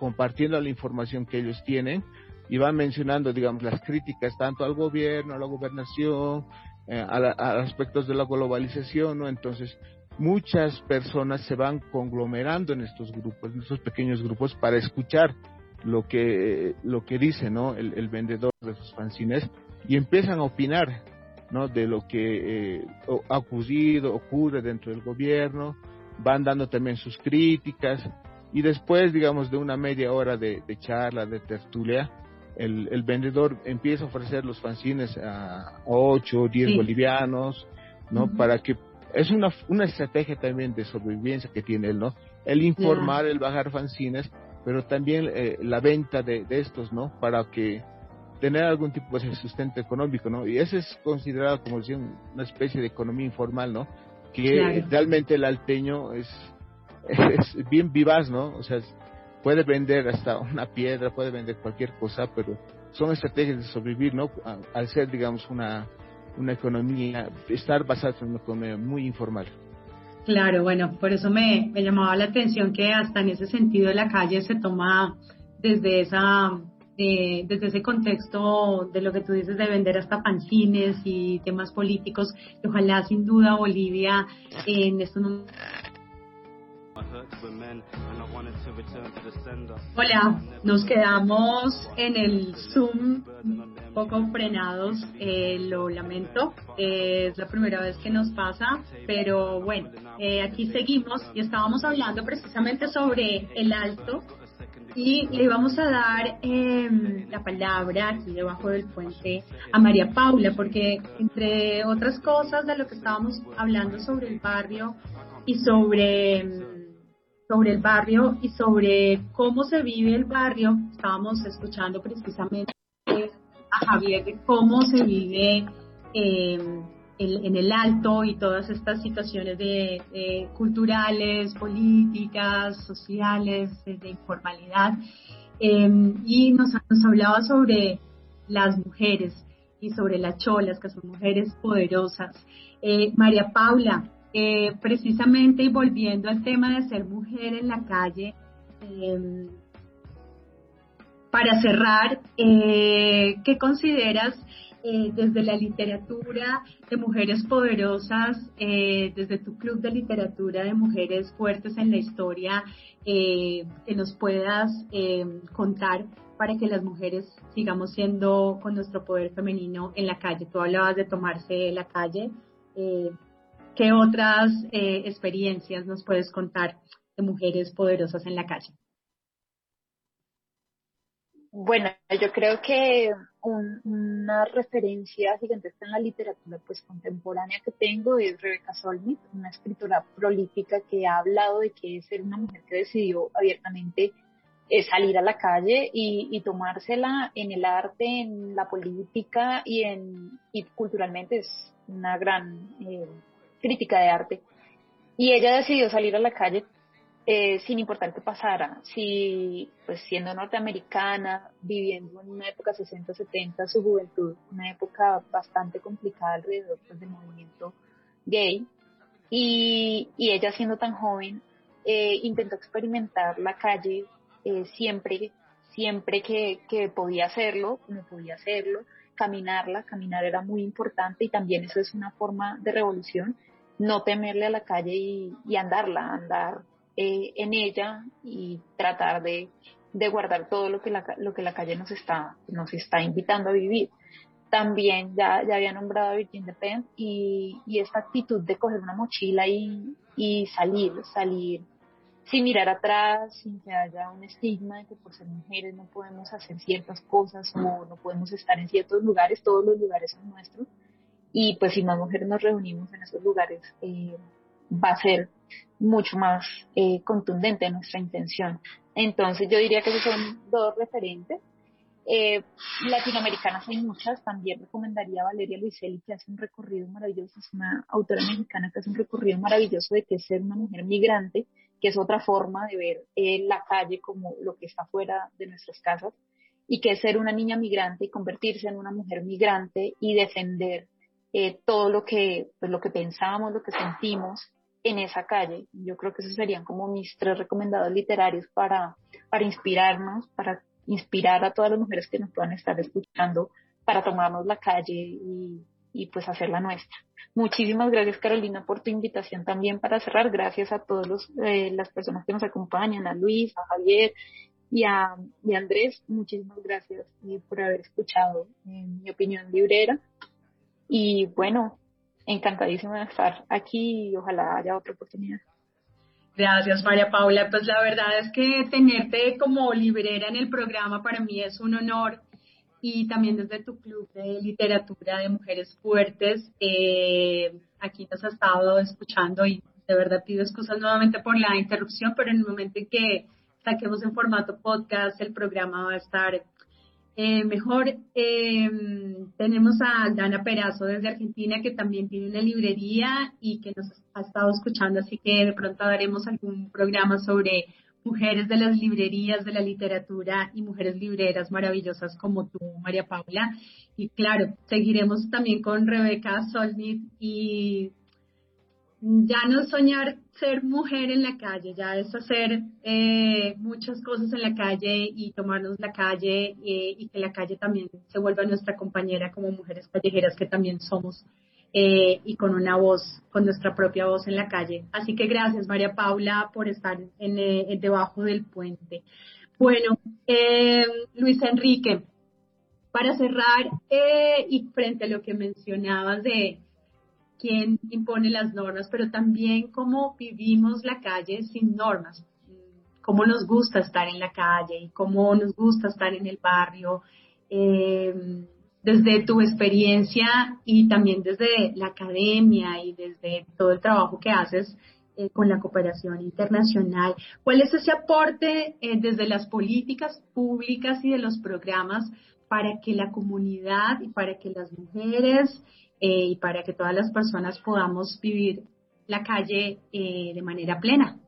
Speaker 5: compartiendo la información que ellos tienen y van mencionando, digamos, las críticas tanto al gobierno, a la gobernación, eh, a, aspectos de la globalización, ¿no? Entonces, muchas personas se van conglomerando en estos grupos, en estos pequeños grupos, para escuchar lo que, lo que dice, ¿no? El, vendedor de sus fanzines y empiezan a opinar, ¿no? De lo que eh, ha ocurrido, ocurre dentro del gobierno, van dando también sus críticas y después, digamos, de una media hora de, de charla, de tertulia, el, el, vendedor empieza a ofrecer los fanzines a 8 o 10 bolivianos, ¿no? Para que es una, una estrategia también de sobrevivencia que tiene él, ¿no? El informar, el bajar fanzines, pero también eh, la venta de, de, estos, ¿no? Para que tener algún tipo de sustento económico, ¿no? Y ese es considerado, como decía, una especie de economía informal, ¿no? Que realmente el alteño es, es bien vivaz, ¿no? O sea, puede vender hasta una piedra, puede vender cualquier cosa, pero son estrategias de sobrevivir, ¿no? Al ser, digamos, una, una economía, estar basada en una economía muy informal.
Speaker 2: Claro, bueno, por eso me, llamaba la atención que hasta en ese sentido la calle se toma desde esa eh, desde ese contexto de lo que tú dices de vender hasta fanzines y temas políticos, ojalá sin duda Bolivia en estos momentos Hola, nos quedamos en el Zoom un poco frenados, eh, lo lamento, eh, es la primera vez que nos pasa, pero bueno, eh, aquí seguimos y estábamos hablando precisamente sobre el alto y le vamos a dar em, la palabra aquí debajo del puente a María Paula, porque entre otras cosas de lo que estábamos hablando sobre el barrio y sobre em, sobre el barrio y sobre cómo se vive el barrio. Estábamos escuchando precisamente a Javier de cómo se vive eh, en el alto y todas estas situaciones de, culturales, políticas, sociales, de, informalidad. Eh, y nos, nos hablaba sobre las mujeres y sobre las cholas, que son mujeres poderosas. Eh, María Paula, eh, precisamente y volviendo al tema de ser mujer en la calle, em, para cerrar, eh, ¿qué consideras eh, desde la literatura de mujeres poderosas, desde tu club de literatura de mujeres fuertes en la historia, que nos puedas em, contar para que las mujeres sigamos siendo con nuestro poder femenino en la calle? Tú hablabas de tomarse la calle. ¿Qué otras eh, experiencias nos puedes contar de mujeres poderosas en la calle?
Speaker 3: Bueno, yo creo que una referencia gigantesca en la literatura pues contemporánea que tengo es Rebecca Solnit, una escritora prolífica que ha hablado de que es ser una mujer que decidió abiertamente eh, salir a la calle y, tomársela en el arte, en la política y en y culturalmente es una gran eh, crítica de arte. Y ella decidió salir a la calle eh, sin importar qué pasara, si pues siendo norteamericana, viviendo en una época 60-70, su juventud, una época bastante complicada alrededor pues, del movimiento gay, y, y, ella siendo tan joven, eh, intentó experimentar la calle eh, siempre, siempre que, que podía hacerlo, como podía hacerlo, caminarla, caminar era muy importante y también eso es una forma de revolución no temerle a la calle y, andarla, andar eh, en ella y tratar de, guardar todo lo que la, lo que la calle nos está, nos está invitando a vivir. También ya, ya había nombrado a Virgin Depend y, y esta actitud de coger una mochila y, y salir, salir sin mirar atrás, sin que haya un estigma de que por ser mujeres no podemos hacer ciertas cosas o no podemos estar en ciertos lugares, todos los lugares son nuestros y pues si más mujeres nos reunimos en esos lugares eh, va a ser mucho más eh, contundente nuestra intención. Entonces yo diría que esos son dos referentes. Eh, latinoamericanas hay muchas, también recomendaría a Valeria Luiselli que hace un recorrido maravilloso, es una autora mexicana que hace un recorrido maravilloso de que es ser una mujer migrante, que es otra forma de ver la calle como lo que está fuera de nuestras casas, y que es ser una niña migrante y convertirse en una mujer migrante y defender eh, todo lo que, pues, lo que pensamos, lo que sentimos en esa calle. Yo creo que esos serían como mis tres recomendados literarios para, para inspirarnos, para inspirar a todas las mujeres que nos puedan estar escuchando para tomarnos la calle y, y pues hacerla nuestra. Muchísimas gracias Carolina por tu invitación también para cerrar. Gracias a todas eh, las personas que nos acompañan, a Luis, a Javier y a, y Andrés. Muchísimas gracias eh, por haber escuchado mi opinión librera. Y bueno, encantadísima de estar aquí y ojalá haya otra oportunidad.
Speaker 2: Gracias, María Paula. Pues la verdad es que tenerte como librera en el programa para mí es un honor y también desde tu club de literatura de mujeres fuertes, eh, aquí nos has estado escuchando y de verdad pido excusas nuevamente por la interrupción, pero en el momento en que saquemos en formato podcast, el programa va a estar eh, mejor eh, tenemos a Dana Perazo desde Argentina que también tiene una librería y que nos ha estado escuchando, así que de pronto daremos algún programa sobre mujeres de las librerías, de la literatura y mujeres libreras maravillosas como tú, María Paula. Y claro, seguiremos también con Rebeca Solnit y ya no soñar ser mujer en la calle, ya es hacer eh, muchas cosas en la calle y tomarnos la calle eh, y que la calle también se vuelva nuestra compañera como mujeres callejeras que también somos eh, y con una voz, con nuestra propia voz en la calle. Así que gracias María Paula por estar en, debajo del puente. Bueno, Luis Enrique, para cerrar y frente a lo que mencionabas de quién impone las normas, pero también cómo vivimos la calle sin normas, cómo nos gusta estar en la calle y cómo nos gusta estar en el barrio, eh, desde tu experiencia y también desde la academia y desde todo el trabajo que haces eh, con la cooperación internacional. ¿Cuál es ese aporte eh, desde las políticas públicas y de los programas para que la comunidad y para que las mujeres eh, y para que todas las personas podamos vivir la calle eh, de manera plena.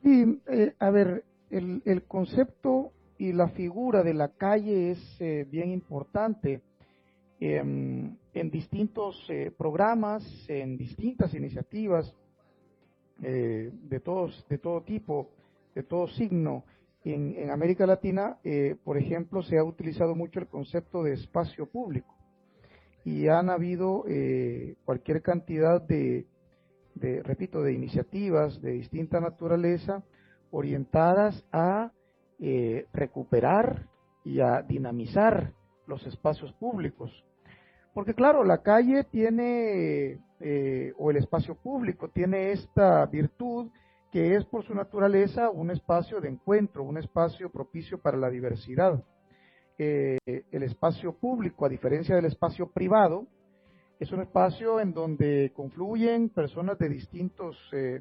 Speaker 6: Sí, eh, a ver, el, el, concepto y la figura de la calle es bien importante em, en distintos programas, en distintas iniciativas de, todos, de todo tipo, de todo signo. En, en América Latina, por ejemplo, se ha utilizado mucho el concepto de espacio público y han habido eh, cualquier cantidad de, repito, de iniciativas de distinta naturaleza orientadas a eh, recuperar y a dinamizar los espacios públicos. Porque claro, la calle tiene, eh, o el espacio público tiene esta virtud que es por su naturaleza un espacio de encuentro, un espacio propicio para la diversidad el espacio público, a diferencia del espacio privado, es un espacio en donde confluyen personas de distintos, eh,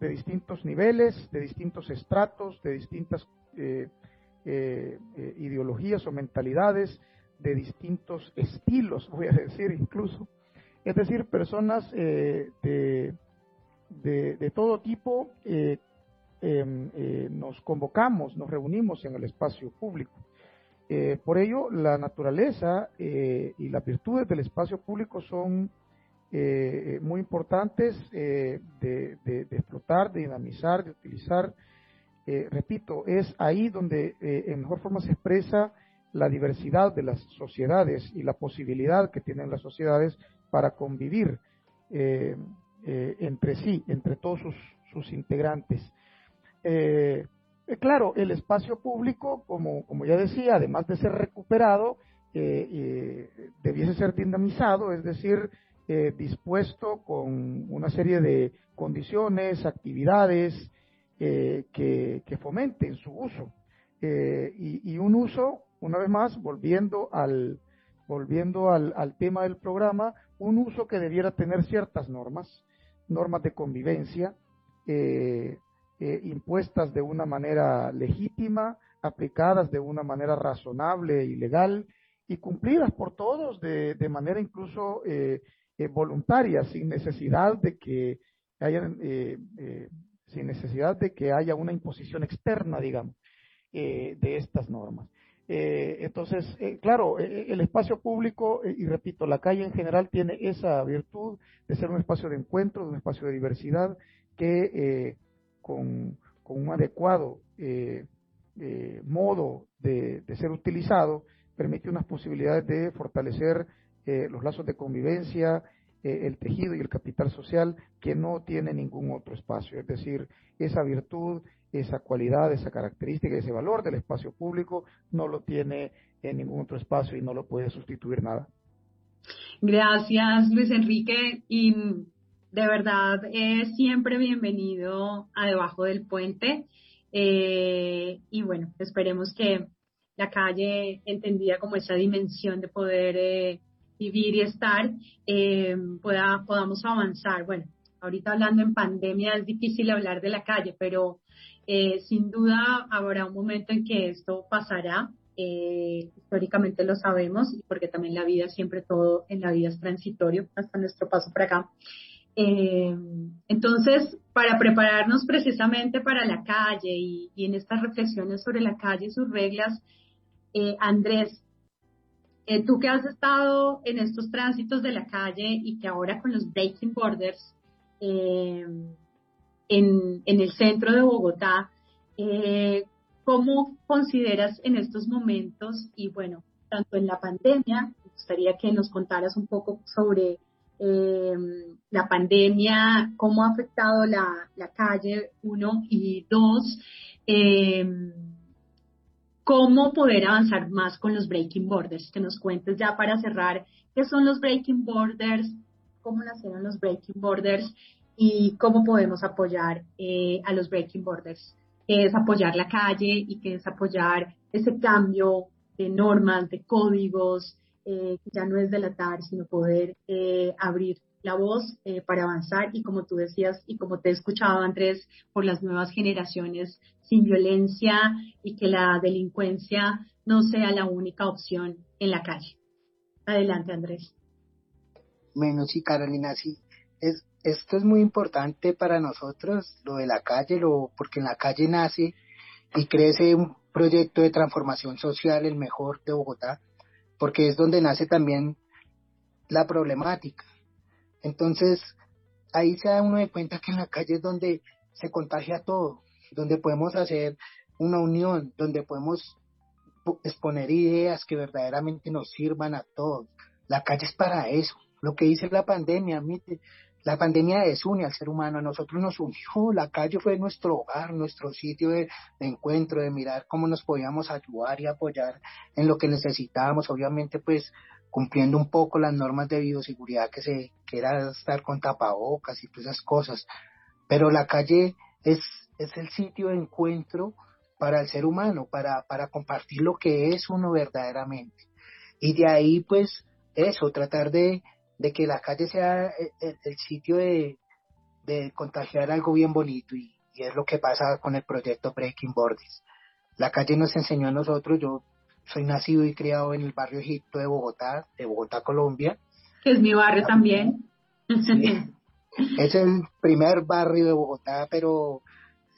Speaker 6: de distintos niveles, de distintos estratos, de distintas eh, eh, ideologías o mentalidades, de distintos estilos, voy a decir incluso. Es decir, personas de, de, todo tipo em, nos convocamos, nos reunimos en el espacio público. Eh, por ello, la naturaleza eh, y las virtudes del espacio público son eh, muy importantes de, explotar, de dinamizar, de utilizar. repito, es ahí donde en mejor forma se expresa la diversidad de las sociedades y la posibilidad que tienen las sociedades para convivir entre sí, entre todos sus, integrantes. Eh, claro, el espacio público, como, como ya decía, además de ser recuperado, eh, eh, debiese ser dinamizado, es decir, dispuesto con una serie de condiciones, actividades que, fomenten su uso. Y, un uso, una vez más, volviendo al, volviendo al, al tema del programa, un uso que debiera tener ciertas normas, normas de convivencia, eh, eh, impuestas de una manera legítima, aplicadas de una manera razonable y legal y cumplidas por todos de, de manera incluso eh, eh, voluntaria, sin necesidad de que haya, sin necesidad de que haya una imposición externa, digamos, de estas normas. entonces, claro, el espacio público, y repito, la calle en general tiene esa virtud de ser un espacio de encuentro, un espacio de diversidad que con, un adecuado eh, eh, modo de, ser utilizado, permite unas posibilidades de fortalecer eh, los lazos de convivencia, el tejido y el capital social que no tiene ningún otro espacio. Es decir, esa virtud, esa cualidad, esa característica, ese valor del espacio público no lo tiene en ningún otro espacio y no lo puede sustituir nada.
Speaker 2: Gracias, Luis Enrique. De verdad es siempre bienvenido a Debajo del Puente. Eh, y bueno, esperemos que la calle, entendida como esa dimensión de poder eh, vivir y estar, eh, pueda, podamos avanzar. Bueno, ahorita hablando en pandemia es difícil hablar de la calle, pero sin duda habrá un momento en que esto pasará. históricamente lo sabemos, porque también la vida, siempre todo en la vida es transitorio hasta nuestro paso por acá. Eh, entonces, para prepararnos precisamente para la calle y, en estas reflexiones sobre la calle y sus reglas, eh, Andrés, eh, tú que has estado en estos tránsitos de la calle y que ahora con los breaking borders en, en, el centro de Bogotá, ¿cómo consideras en estos momentos y bueno, tanto en la pandemia, me gustaría que nos contaras un poco sobre eh, la pandemia, cómo ha afectado la, calle, uno, y dos, eh, cómo poder avanzar más con los breaking borders, que nos cuentes ya para cerrar qué son los breaking borders, cómo nacieron los breaking borders y cómo podemos apoyar eh, a los breaking borders, que es apoyar la calle y que es apoyar ese cambio de normas, de códigos, eh, ya no es delatar, sino poder eh, abrir la voz eh, para avanzar y como tú decías y como te he escuchado Andrés, por las nuevas generaciones sin violencia y que la delincuencia no sea la única opción en la calle. Adelante Andrés.
Speaker 4: Bueno, sí, Carolina, sí. Es, esto es muy importante para nosotros, lo de la calle, lo, porque en la calle nace y crece un proyecto de transformación social, el mejor de Bogotá, porque es donde nace también la problemática. Entonces, ahí se da uno de cuenta que en la calle es donde se contagia todo, donde podemos hacer una unión, donde podemos exponer ideas que verdaderamente nos sirvan a todos. La calle es para eso. Lo que dice la pandemia, mire, la pandemia desune al ser humano, a nosotros nos unió, la calle fue nuestro hogar, nuestro sitio de, encuentro, de mirar cómo nos podíamos ayudar y apoyar en lo que necesitábamos, obviamente pues cumpliendo un poco las normas de bioseguridad que se que estar con tapabocas y todas esas cosas. Pero la calle es, es el sitio de encuentro para el ser humano, para, para compartir lo que es uno verdaderamente. Y de ahí pues eso, tratar de, de que la calle sea el, sitio de, contagiar algo bien bonito y, es lo que pasa con el proyecto Breaking Borders. La calle nos enseñó a nosotros, yo soy nacido y criado en el barrio Egipto de Bogotá, de Bogotá, Colombia.
Speaker 2: Que es mi barrio también.
Speaker 4: es el primer barrio de Bogotá, pero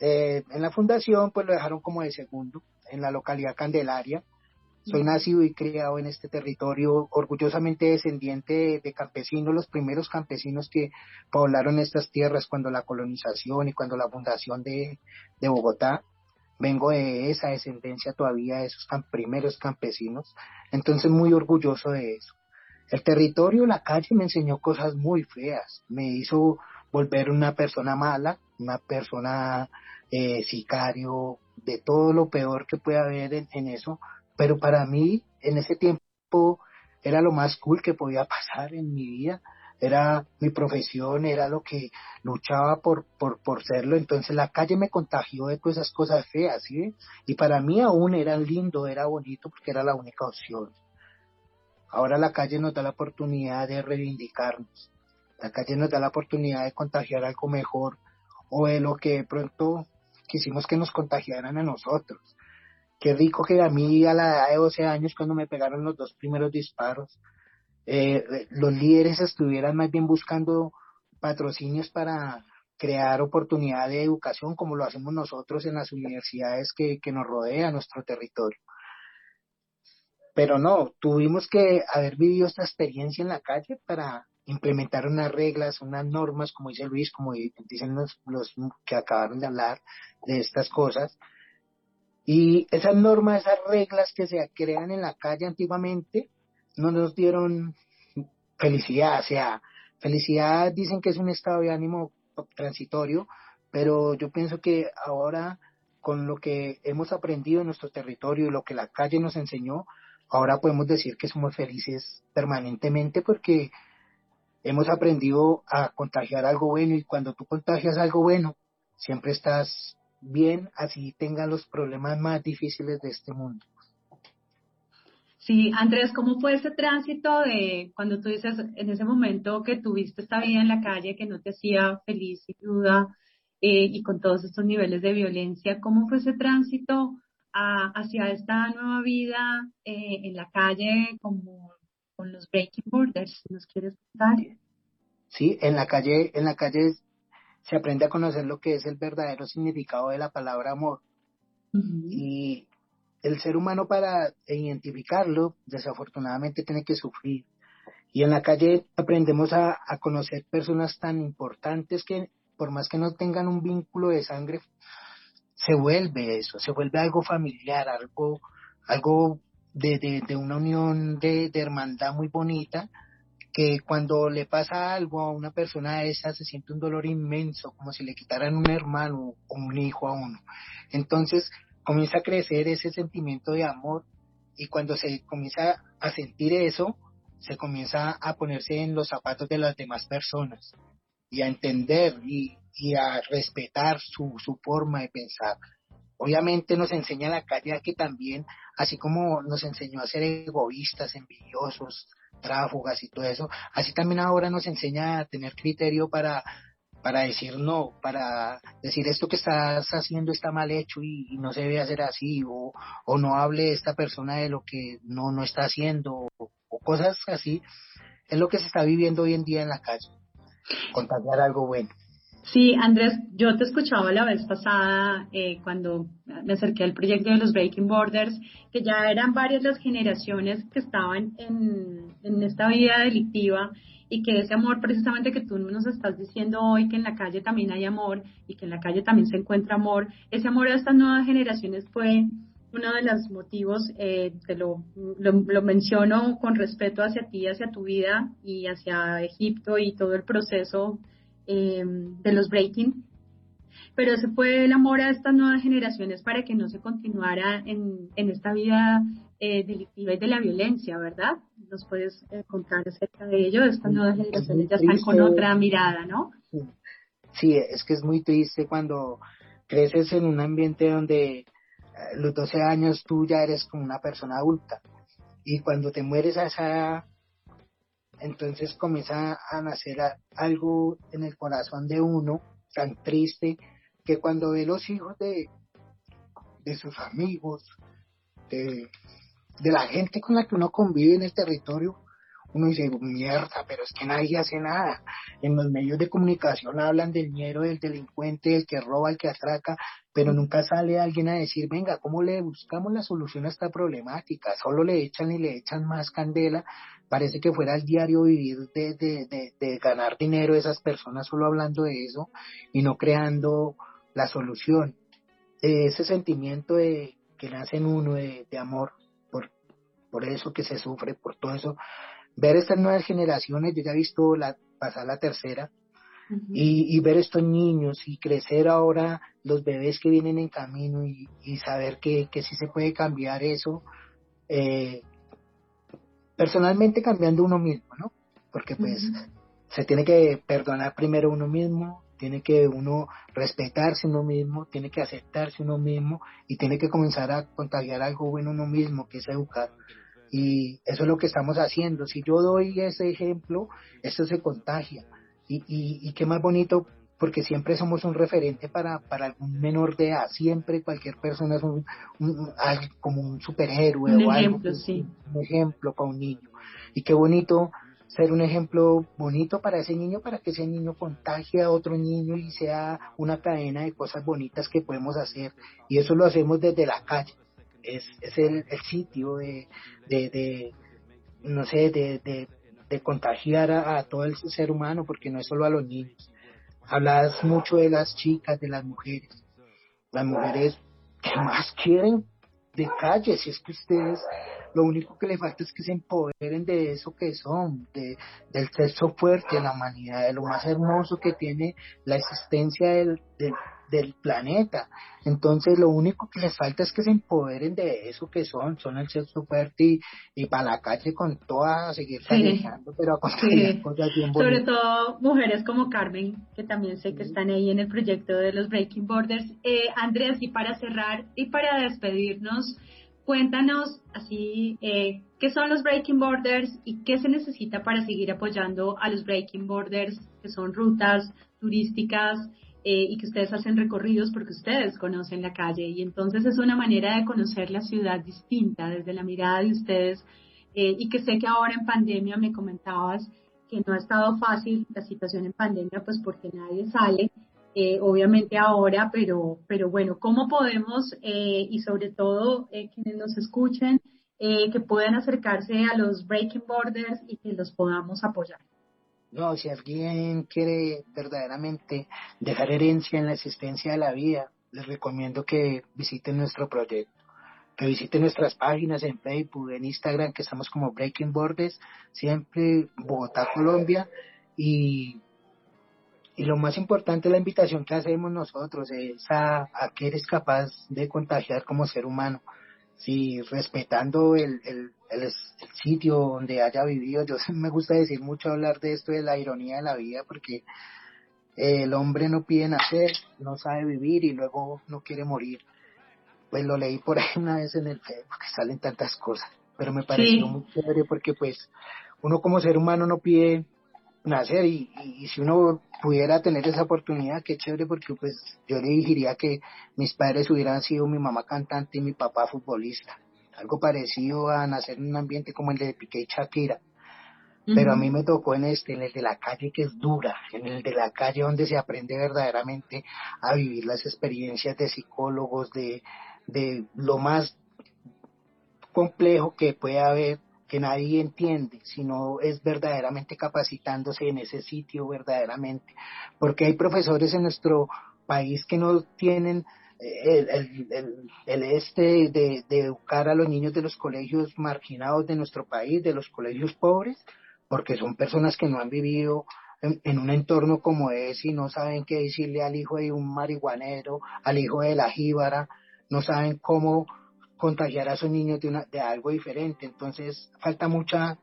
Speaker 4: eh, en la fundación pues lo dejaron como de segundo, en la localidad Candelaria. Soy nacido y criado en este territorio, orgullosamente descendiente de, campesinos, los primeros campesinos que poblaron estas tierras cuando la colonización y cuando la fundación de, Bogotá. Vengo de esa descendencia todavía de esos primeros campesinos, entonces muy orgulloso de eso. El territorio, la calle me enseñó cosas muy feas, me hizo volver una persona mala, una persona eh, sicario, de todo lo peor que puede haber en eso, pero para mí en ese tiempo era lo más cool que podía pasar en mi vida, era mi profesión, era lo que luchaba por, por, por serlo, entonces la calle me contagió de todas esas cosas feas, ¿sí? Y para mí aún era lindo, era bonito porque era la única opción. Ahora la calle nos da la oportunidad de reivindicarnos, la calle nos da la oportunidad de contagiar algo mejor o de lo que de pronto quisimos que nos contagiaran a nosotros. Qué rico que a mí a la edad de 12 años, cuando me pegaron los dos primeros disparos, eh, los líderes estuvieran más bien buscando patrocinios para crear oportunidad de educación como lo hacemos nosotros en las universidades que, que nos rodean nuestro territorio. Pero no, tuvimos que haber vivido esta experiencia en la calle para implementar unas reglas, unas normas, como dice Luis, como dicen los, los que acabaron de hablar de estas cosas, y esas normas, esas reglas que se crean en la calle antiguamente, no nos dieron felicidad. O sea, felicidad dicen que es un estado de ánimo transitorio, pero yo pienso que ahora con lo que hemos aprendido en nuestro territorio y lo que la calle nos enseñó, ahora podemos decir que somos felices permanentemente porque hemos aprendido a contagiar algo bueno y cuando tú contagias algo bueno, siempre estás bien, así tengan los problemas más difíciles de este mundo.
Speaker 2: Sí, Andrés, ¿cómo fue ese tránsito de cuando tú dices en ese momento que tuviste esta vida en la calle que no te hacía feliz, sin duda, eh, y con todos estos niveles de violencia, ¿cómo fue ese tránsito hacia esta nueva vida eh, en la calle como con los breaking borders? ¿Nos quieres contar?
Speaker 4: ¿sí? En la calle, en la calle se aprende a conocer lo que es el verdadero significado de la palabra amor. Y el ser humano para identificarlo, desafortunadamente, tiene que sufrir. Y en la calle aprendemos a, a conocer personas tan importantes que por más que no tengan un vínculo de sangre, se vuelve eso, se vuelve algo familiar, algo, algo de, de, de una unión de, de, hermandad muy bonita, que cuando le pasa algo a una persona esa se siente un dolor inmenso, como si le quitaran un hermano o un hijo a uno. Entonces comienza a crecer ese sentimiento de amor y cuando se comienza a sentir eso, se comienza a ponerse en los zapatos de las demás personas y a entender y, y a respetar su, su forma de pensar. Obviamente nos enseña la calle que también, así como nos enseñó a ser egoístas, envidiosos, tráfugas y todo eso, así también ahora nos enseña a tener criterio para, para decir no, para decir esto que estás haciendo está mal hecho y, no se debe hacer así, o, o, no hable esta persona de lo que no, no está haciendo, o, o cosas así, es lo que se está viviendo hoy en día en la calle contagiar algo bueno.
Speaker 2: Sí, Andrés, yo te escuchaba la vez pasada eh, cuando me acerqué al proyecto de los Breaking Borders, que ya eran varias las generaciones que estaban en, en esta vida delictiva y que ese amor precisamente que tú nos estás diciendo hoy, que en la calle también hay amor y que en la calle también se encuentra amor, ese amor a estas nuevas generaciones fue uno de los motivos, eh, te lo, lo, lo, menciono con respeto hacia ti, hacia tu vida y hacia Egipto y todo el proceso eh, de los breaking. Pero ese fue el amor a estas nuevas generaciones para que no se continuara en, en esta vida eh, delictiva y de la violencia, ¿verdad? ¿Nos puedes eh, contar acerca de ello? Estas nuevas generaciones ya están con otra mirada, ¿no?
Speaker 4: Sí, es que es muy triste cuando creces en un ambiente donde los 12 años tú ya eres como una persona adulta. Y cuando te mueres a esa entonces comienza a nacer algo en el corazón de uno tan triste que cuando ve los hijos de, de sus amigos, de, de la gente con la que uno convive en el territorio, uno dice, mierda, pero es que nadie hace nada. En los medios de comunicación hablan del miedo del delincuente, el que roba, el que atraca, pero nunca sale alguien a decir, venga, ¿cómo le buscamos la solución a esta problemática? Solo le echan y le echan más candela. Parece que fuera el diario vivir de, de, de, de ganar dinero esas personas solo hablando de eso y no creando la solución. Ese sentimiento de que nace en uno de, de amor por, por eso que se sufre, por todo eso, ver estas nuevas generaciones, yo ya he visto la, pasar la tercera, uh -huh. y, y, ver estos niños y crecer ahora los bebés que vienen en camino y, y saber que, que sí se puede cambiar eso, eh, personalmente cambiando uno mismo, ¿no? Porque pues uh -huh. se tiene que perdonar primero uno mismo, tiene que uno respetarse uno mismo, tiene que aceptarse uno mismo y tiene que comenzar a contagiar algo bueno uno mismo, que es educar. Y eso es lo que estamos haciendo. Si yo doy ese ejemplo, esto se contagia. Y, y, y qué más bonito, porque siempre somos un referente para, para algún menor de edad. Siempre cualquier persona es un, un, como un superhéroe
Speaker 2: un
Speaker 4: o
Speaker 2: ejemplo,
Speaker 4: algo.
Speaker 2: Sí.
Speaker 4: Un ejemplo para un niño. Y qué bonito ser un ejemplo bonito para ese niño, para que ese niño contagie a otro niño y sea una cadena de cosas bonitas que podemos hacer. Y eso lo hacemos desde la calle es, es el, el sitio de, de, no sé, de, de, contagiar a, todo el ser humano, porque no es solo a los niños. Hablas mucho de las chicas, de las mujeres. Las mujeres que más quieren de calle, si es que ustedes lo único que le falta es que se empoderen de eso que son, de, del sexo fuerte, de la humanidad, de lo más hermoso que tiene la existencia del, del planeta. Entonces lo único que les falta es que se empoderen de eso que son, son el sexo fuerte y, y para la calle con toda a seguir
Speaker 2: sí.
Speaker 4: pero a
Speaker 2: sí. cosas bien Sobre todo mujeres como Carmen, que también sé que están ahí en el proyecto de los Breaking Borders. Eh, Andrés, y para cerrar y para despedirnos, cuéntanos así eh, qué son los Breaking Borders y qué se necesita para seguir apoyando a los Breaking Borders, que son rutas turísticas eh, y que ustedes hacen recorridos porque ustedes conocen la calle y entonces es una manera de conocer la ciudad distinta desde la mirada de ustedes eh, y que sé que ahora en pandemia me comentabas que no ha estado fácil la situación en pandemia, pues porque nadie sale, eh, obviamente ahora, pero, pero bueno, ¿cómo podemos, eh, y sobre todo eh, quienes nos escuchen, que puedan acercarse a los Breaking Borders y que los podamos apoyar?
Speaker 4: No, si alguien quiere verdaderamente dejar herencia en la existencia de la vida, les recomiendo que visiten nuestro proyecto que visiten nuestras páginas en Facebook, en Instagram, que estamos como Breaking Borders, siempre Bogotá, Colombia, y, y lo más importante, la invitación que hacemos nosotros es a, a que eres capaz de contagiar como ser humano, si respetando el, el, el, sitio donde haya vivido, yo me gusta decir mucho hablar de esto de la ironía de la vida, porque el hombre no pide nacer, no sabe vivir y luego no quiere morir. Pues lo leí por ahí una vez en el Facebook, que salen tantas cosas, pero me pareció muy chévere porque pues uno como ser humano no pide nacer y, y, si uno pudiera tener esa oportunidad, qué chévere porque pues yo le diría que mis padres hubieran sido mi mamá cantante y mi papá futbolista, algo parecido a nacer en un ambiente como el de Piqué y Shakira. Pero a mí me tocó en este, en el de la calle que es dura, en el de la calle donde se aprende verdaderamente a vivir las experiencias de psicólogos, de, de lo más complejo que puede haber que nadie entiende, sino es verdaderamente capacitándose en ese sitio verdaderamente, porque hay profesores en nuestro país que no tienen eh, el, el, el, este de, educar a los niños de los colegios marginados de nuestro país, de los colegios pobres, porque son personas que no han vivido en, en, un entorno como ese y no saben qué decirle al hijo de un marihuanero, al hijo de la jíbara, no saben cómo contagiar a sus niños de, una, de algo diferente. Entonces falta mucha,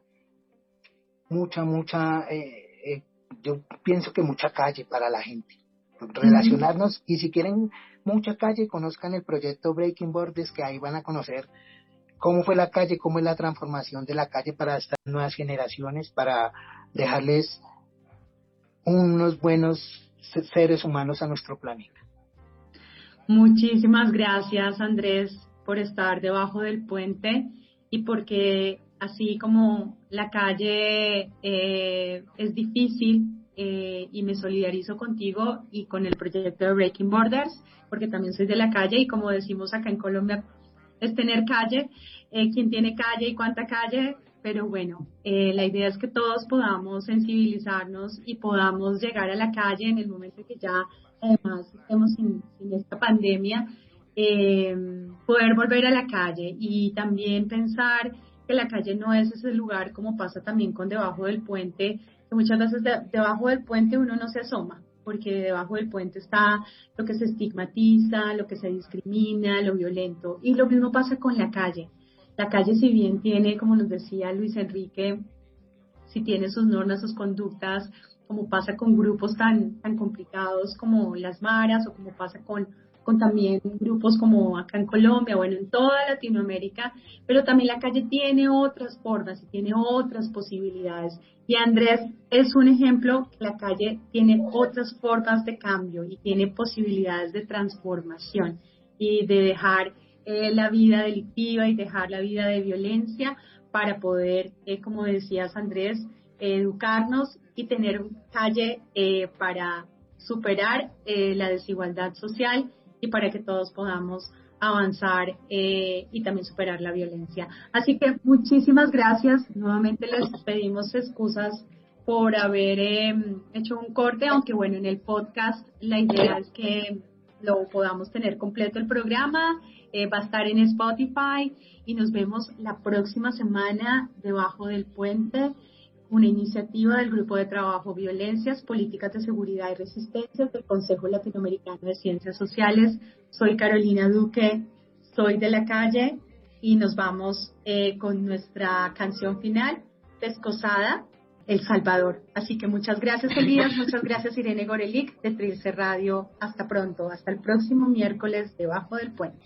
Speaker 4: mucha, mucha, eh, eh, yo pienso que mucha calle para la gente. Relacionarnos y si quieren mucha calle, conozcan el proyecto Breaking Borders, que ahí van a conocer cómo fue la calle, cómo es la transformación de la calle para estas nuevas generaciones, para dejarles unos buenos seres humanos a nuestro planeta.
Speaker 2: Muchísimas gracias Andrés por estar debajo del puente y porque así como la calle eh, es difícil eh, y me solidarizo contigo y con el proyecto de Breaking Borders, porque también soy de la calle y como decimos acá en Colombia, es tener calle, eh, quién tiene calle y cuánta calle, pero bueno, eh, la idea es que todos podamos sensibilizarnos y podamos llegar a la calle en el momento que ya además estemos sin, esta pandemia, eh, poder volver a la calle y también pensar que la calle no es ese lugar como pasa también con debajo del puente, que muchas veces debajo del puente uno no se asoma, porque debajo del puente está lo que se estigmatiza, lo que se discrimina, lo violento, y lo mismo pasa con la calle. La calle si bien tiene, como nos decía Luis Enrique, si tiene sus normas, sus conductas, como pasa con grupos tan, tan complicados como las maras o como pasa con, con también grupos como acá en Colombia, bueno, en toda Latinoamérica, pero también la calle tiene otras formas y tiene otras posibilidades. Y Andrés es un ejemplo, la calle tiene otras formas de cambio y tiene posibilidades de transformación y de dejar eh, la vida delictiva y dejar la vida de violencia para poder, eh, como decías Andrés, educarnos y tener calle eh, para superar eh, la desigualdad social y para que todos podamos avanzar eh, y también superar la violencia. Así que muchísimas gracias. Nuevamente les pedimos excusas por haber em, hecho un corte, aunque bueno, en el podcast la idea es que lo podamos tener completo el programa. va a estar en Spotify y nos vemos la próxima semana debajo del puente una iniciativa del Grupo de Trabajo Violencias, Políticas de Seguridad y Resistencia del Consejo Latinoamericano de Ciencias Sociales. Soy Carolina Duque, soy de la calle y nos vamos eh, con nuestra canción final, Pescosada, El Salvador. Así que muchas gracias, Elías, muchas gracias, Irene Gorelic, de Trilce Radio. Hasta pronto, hasta el próximo miércoles, debajo del puente.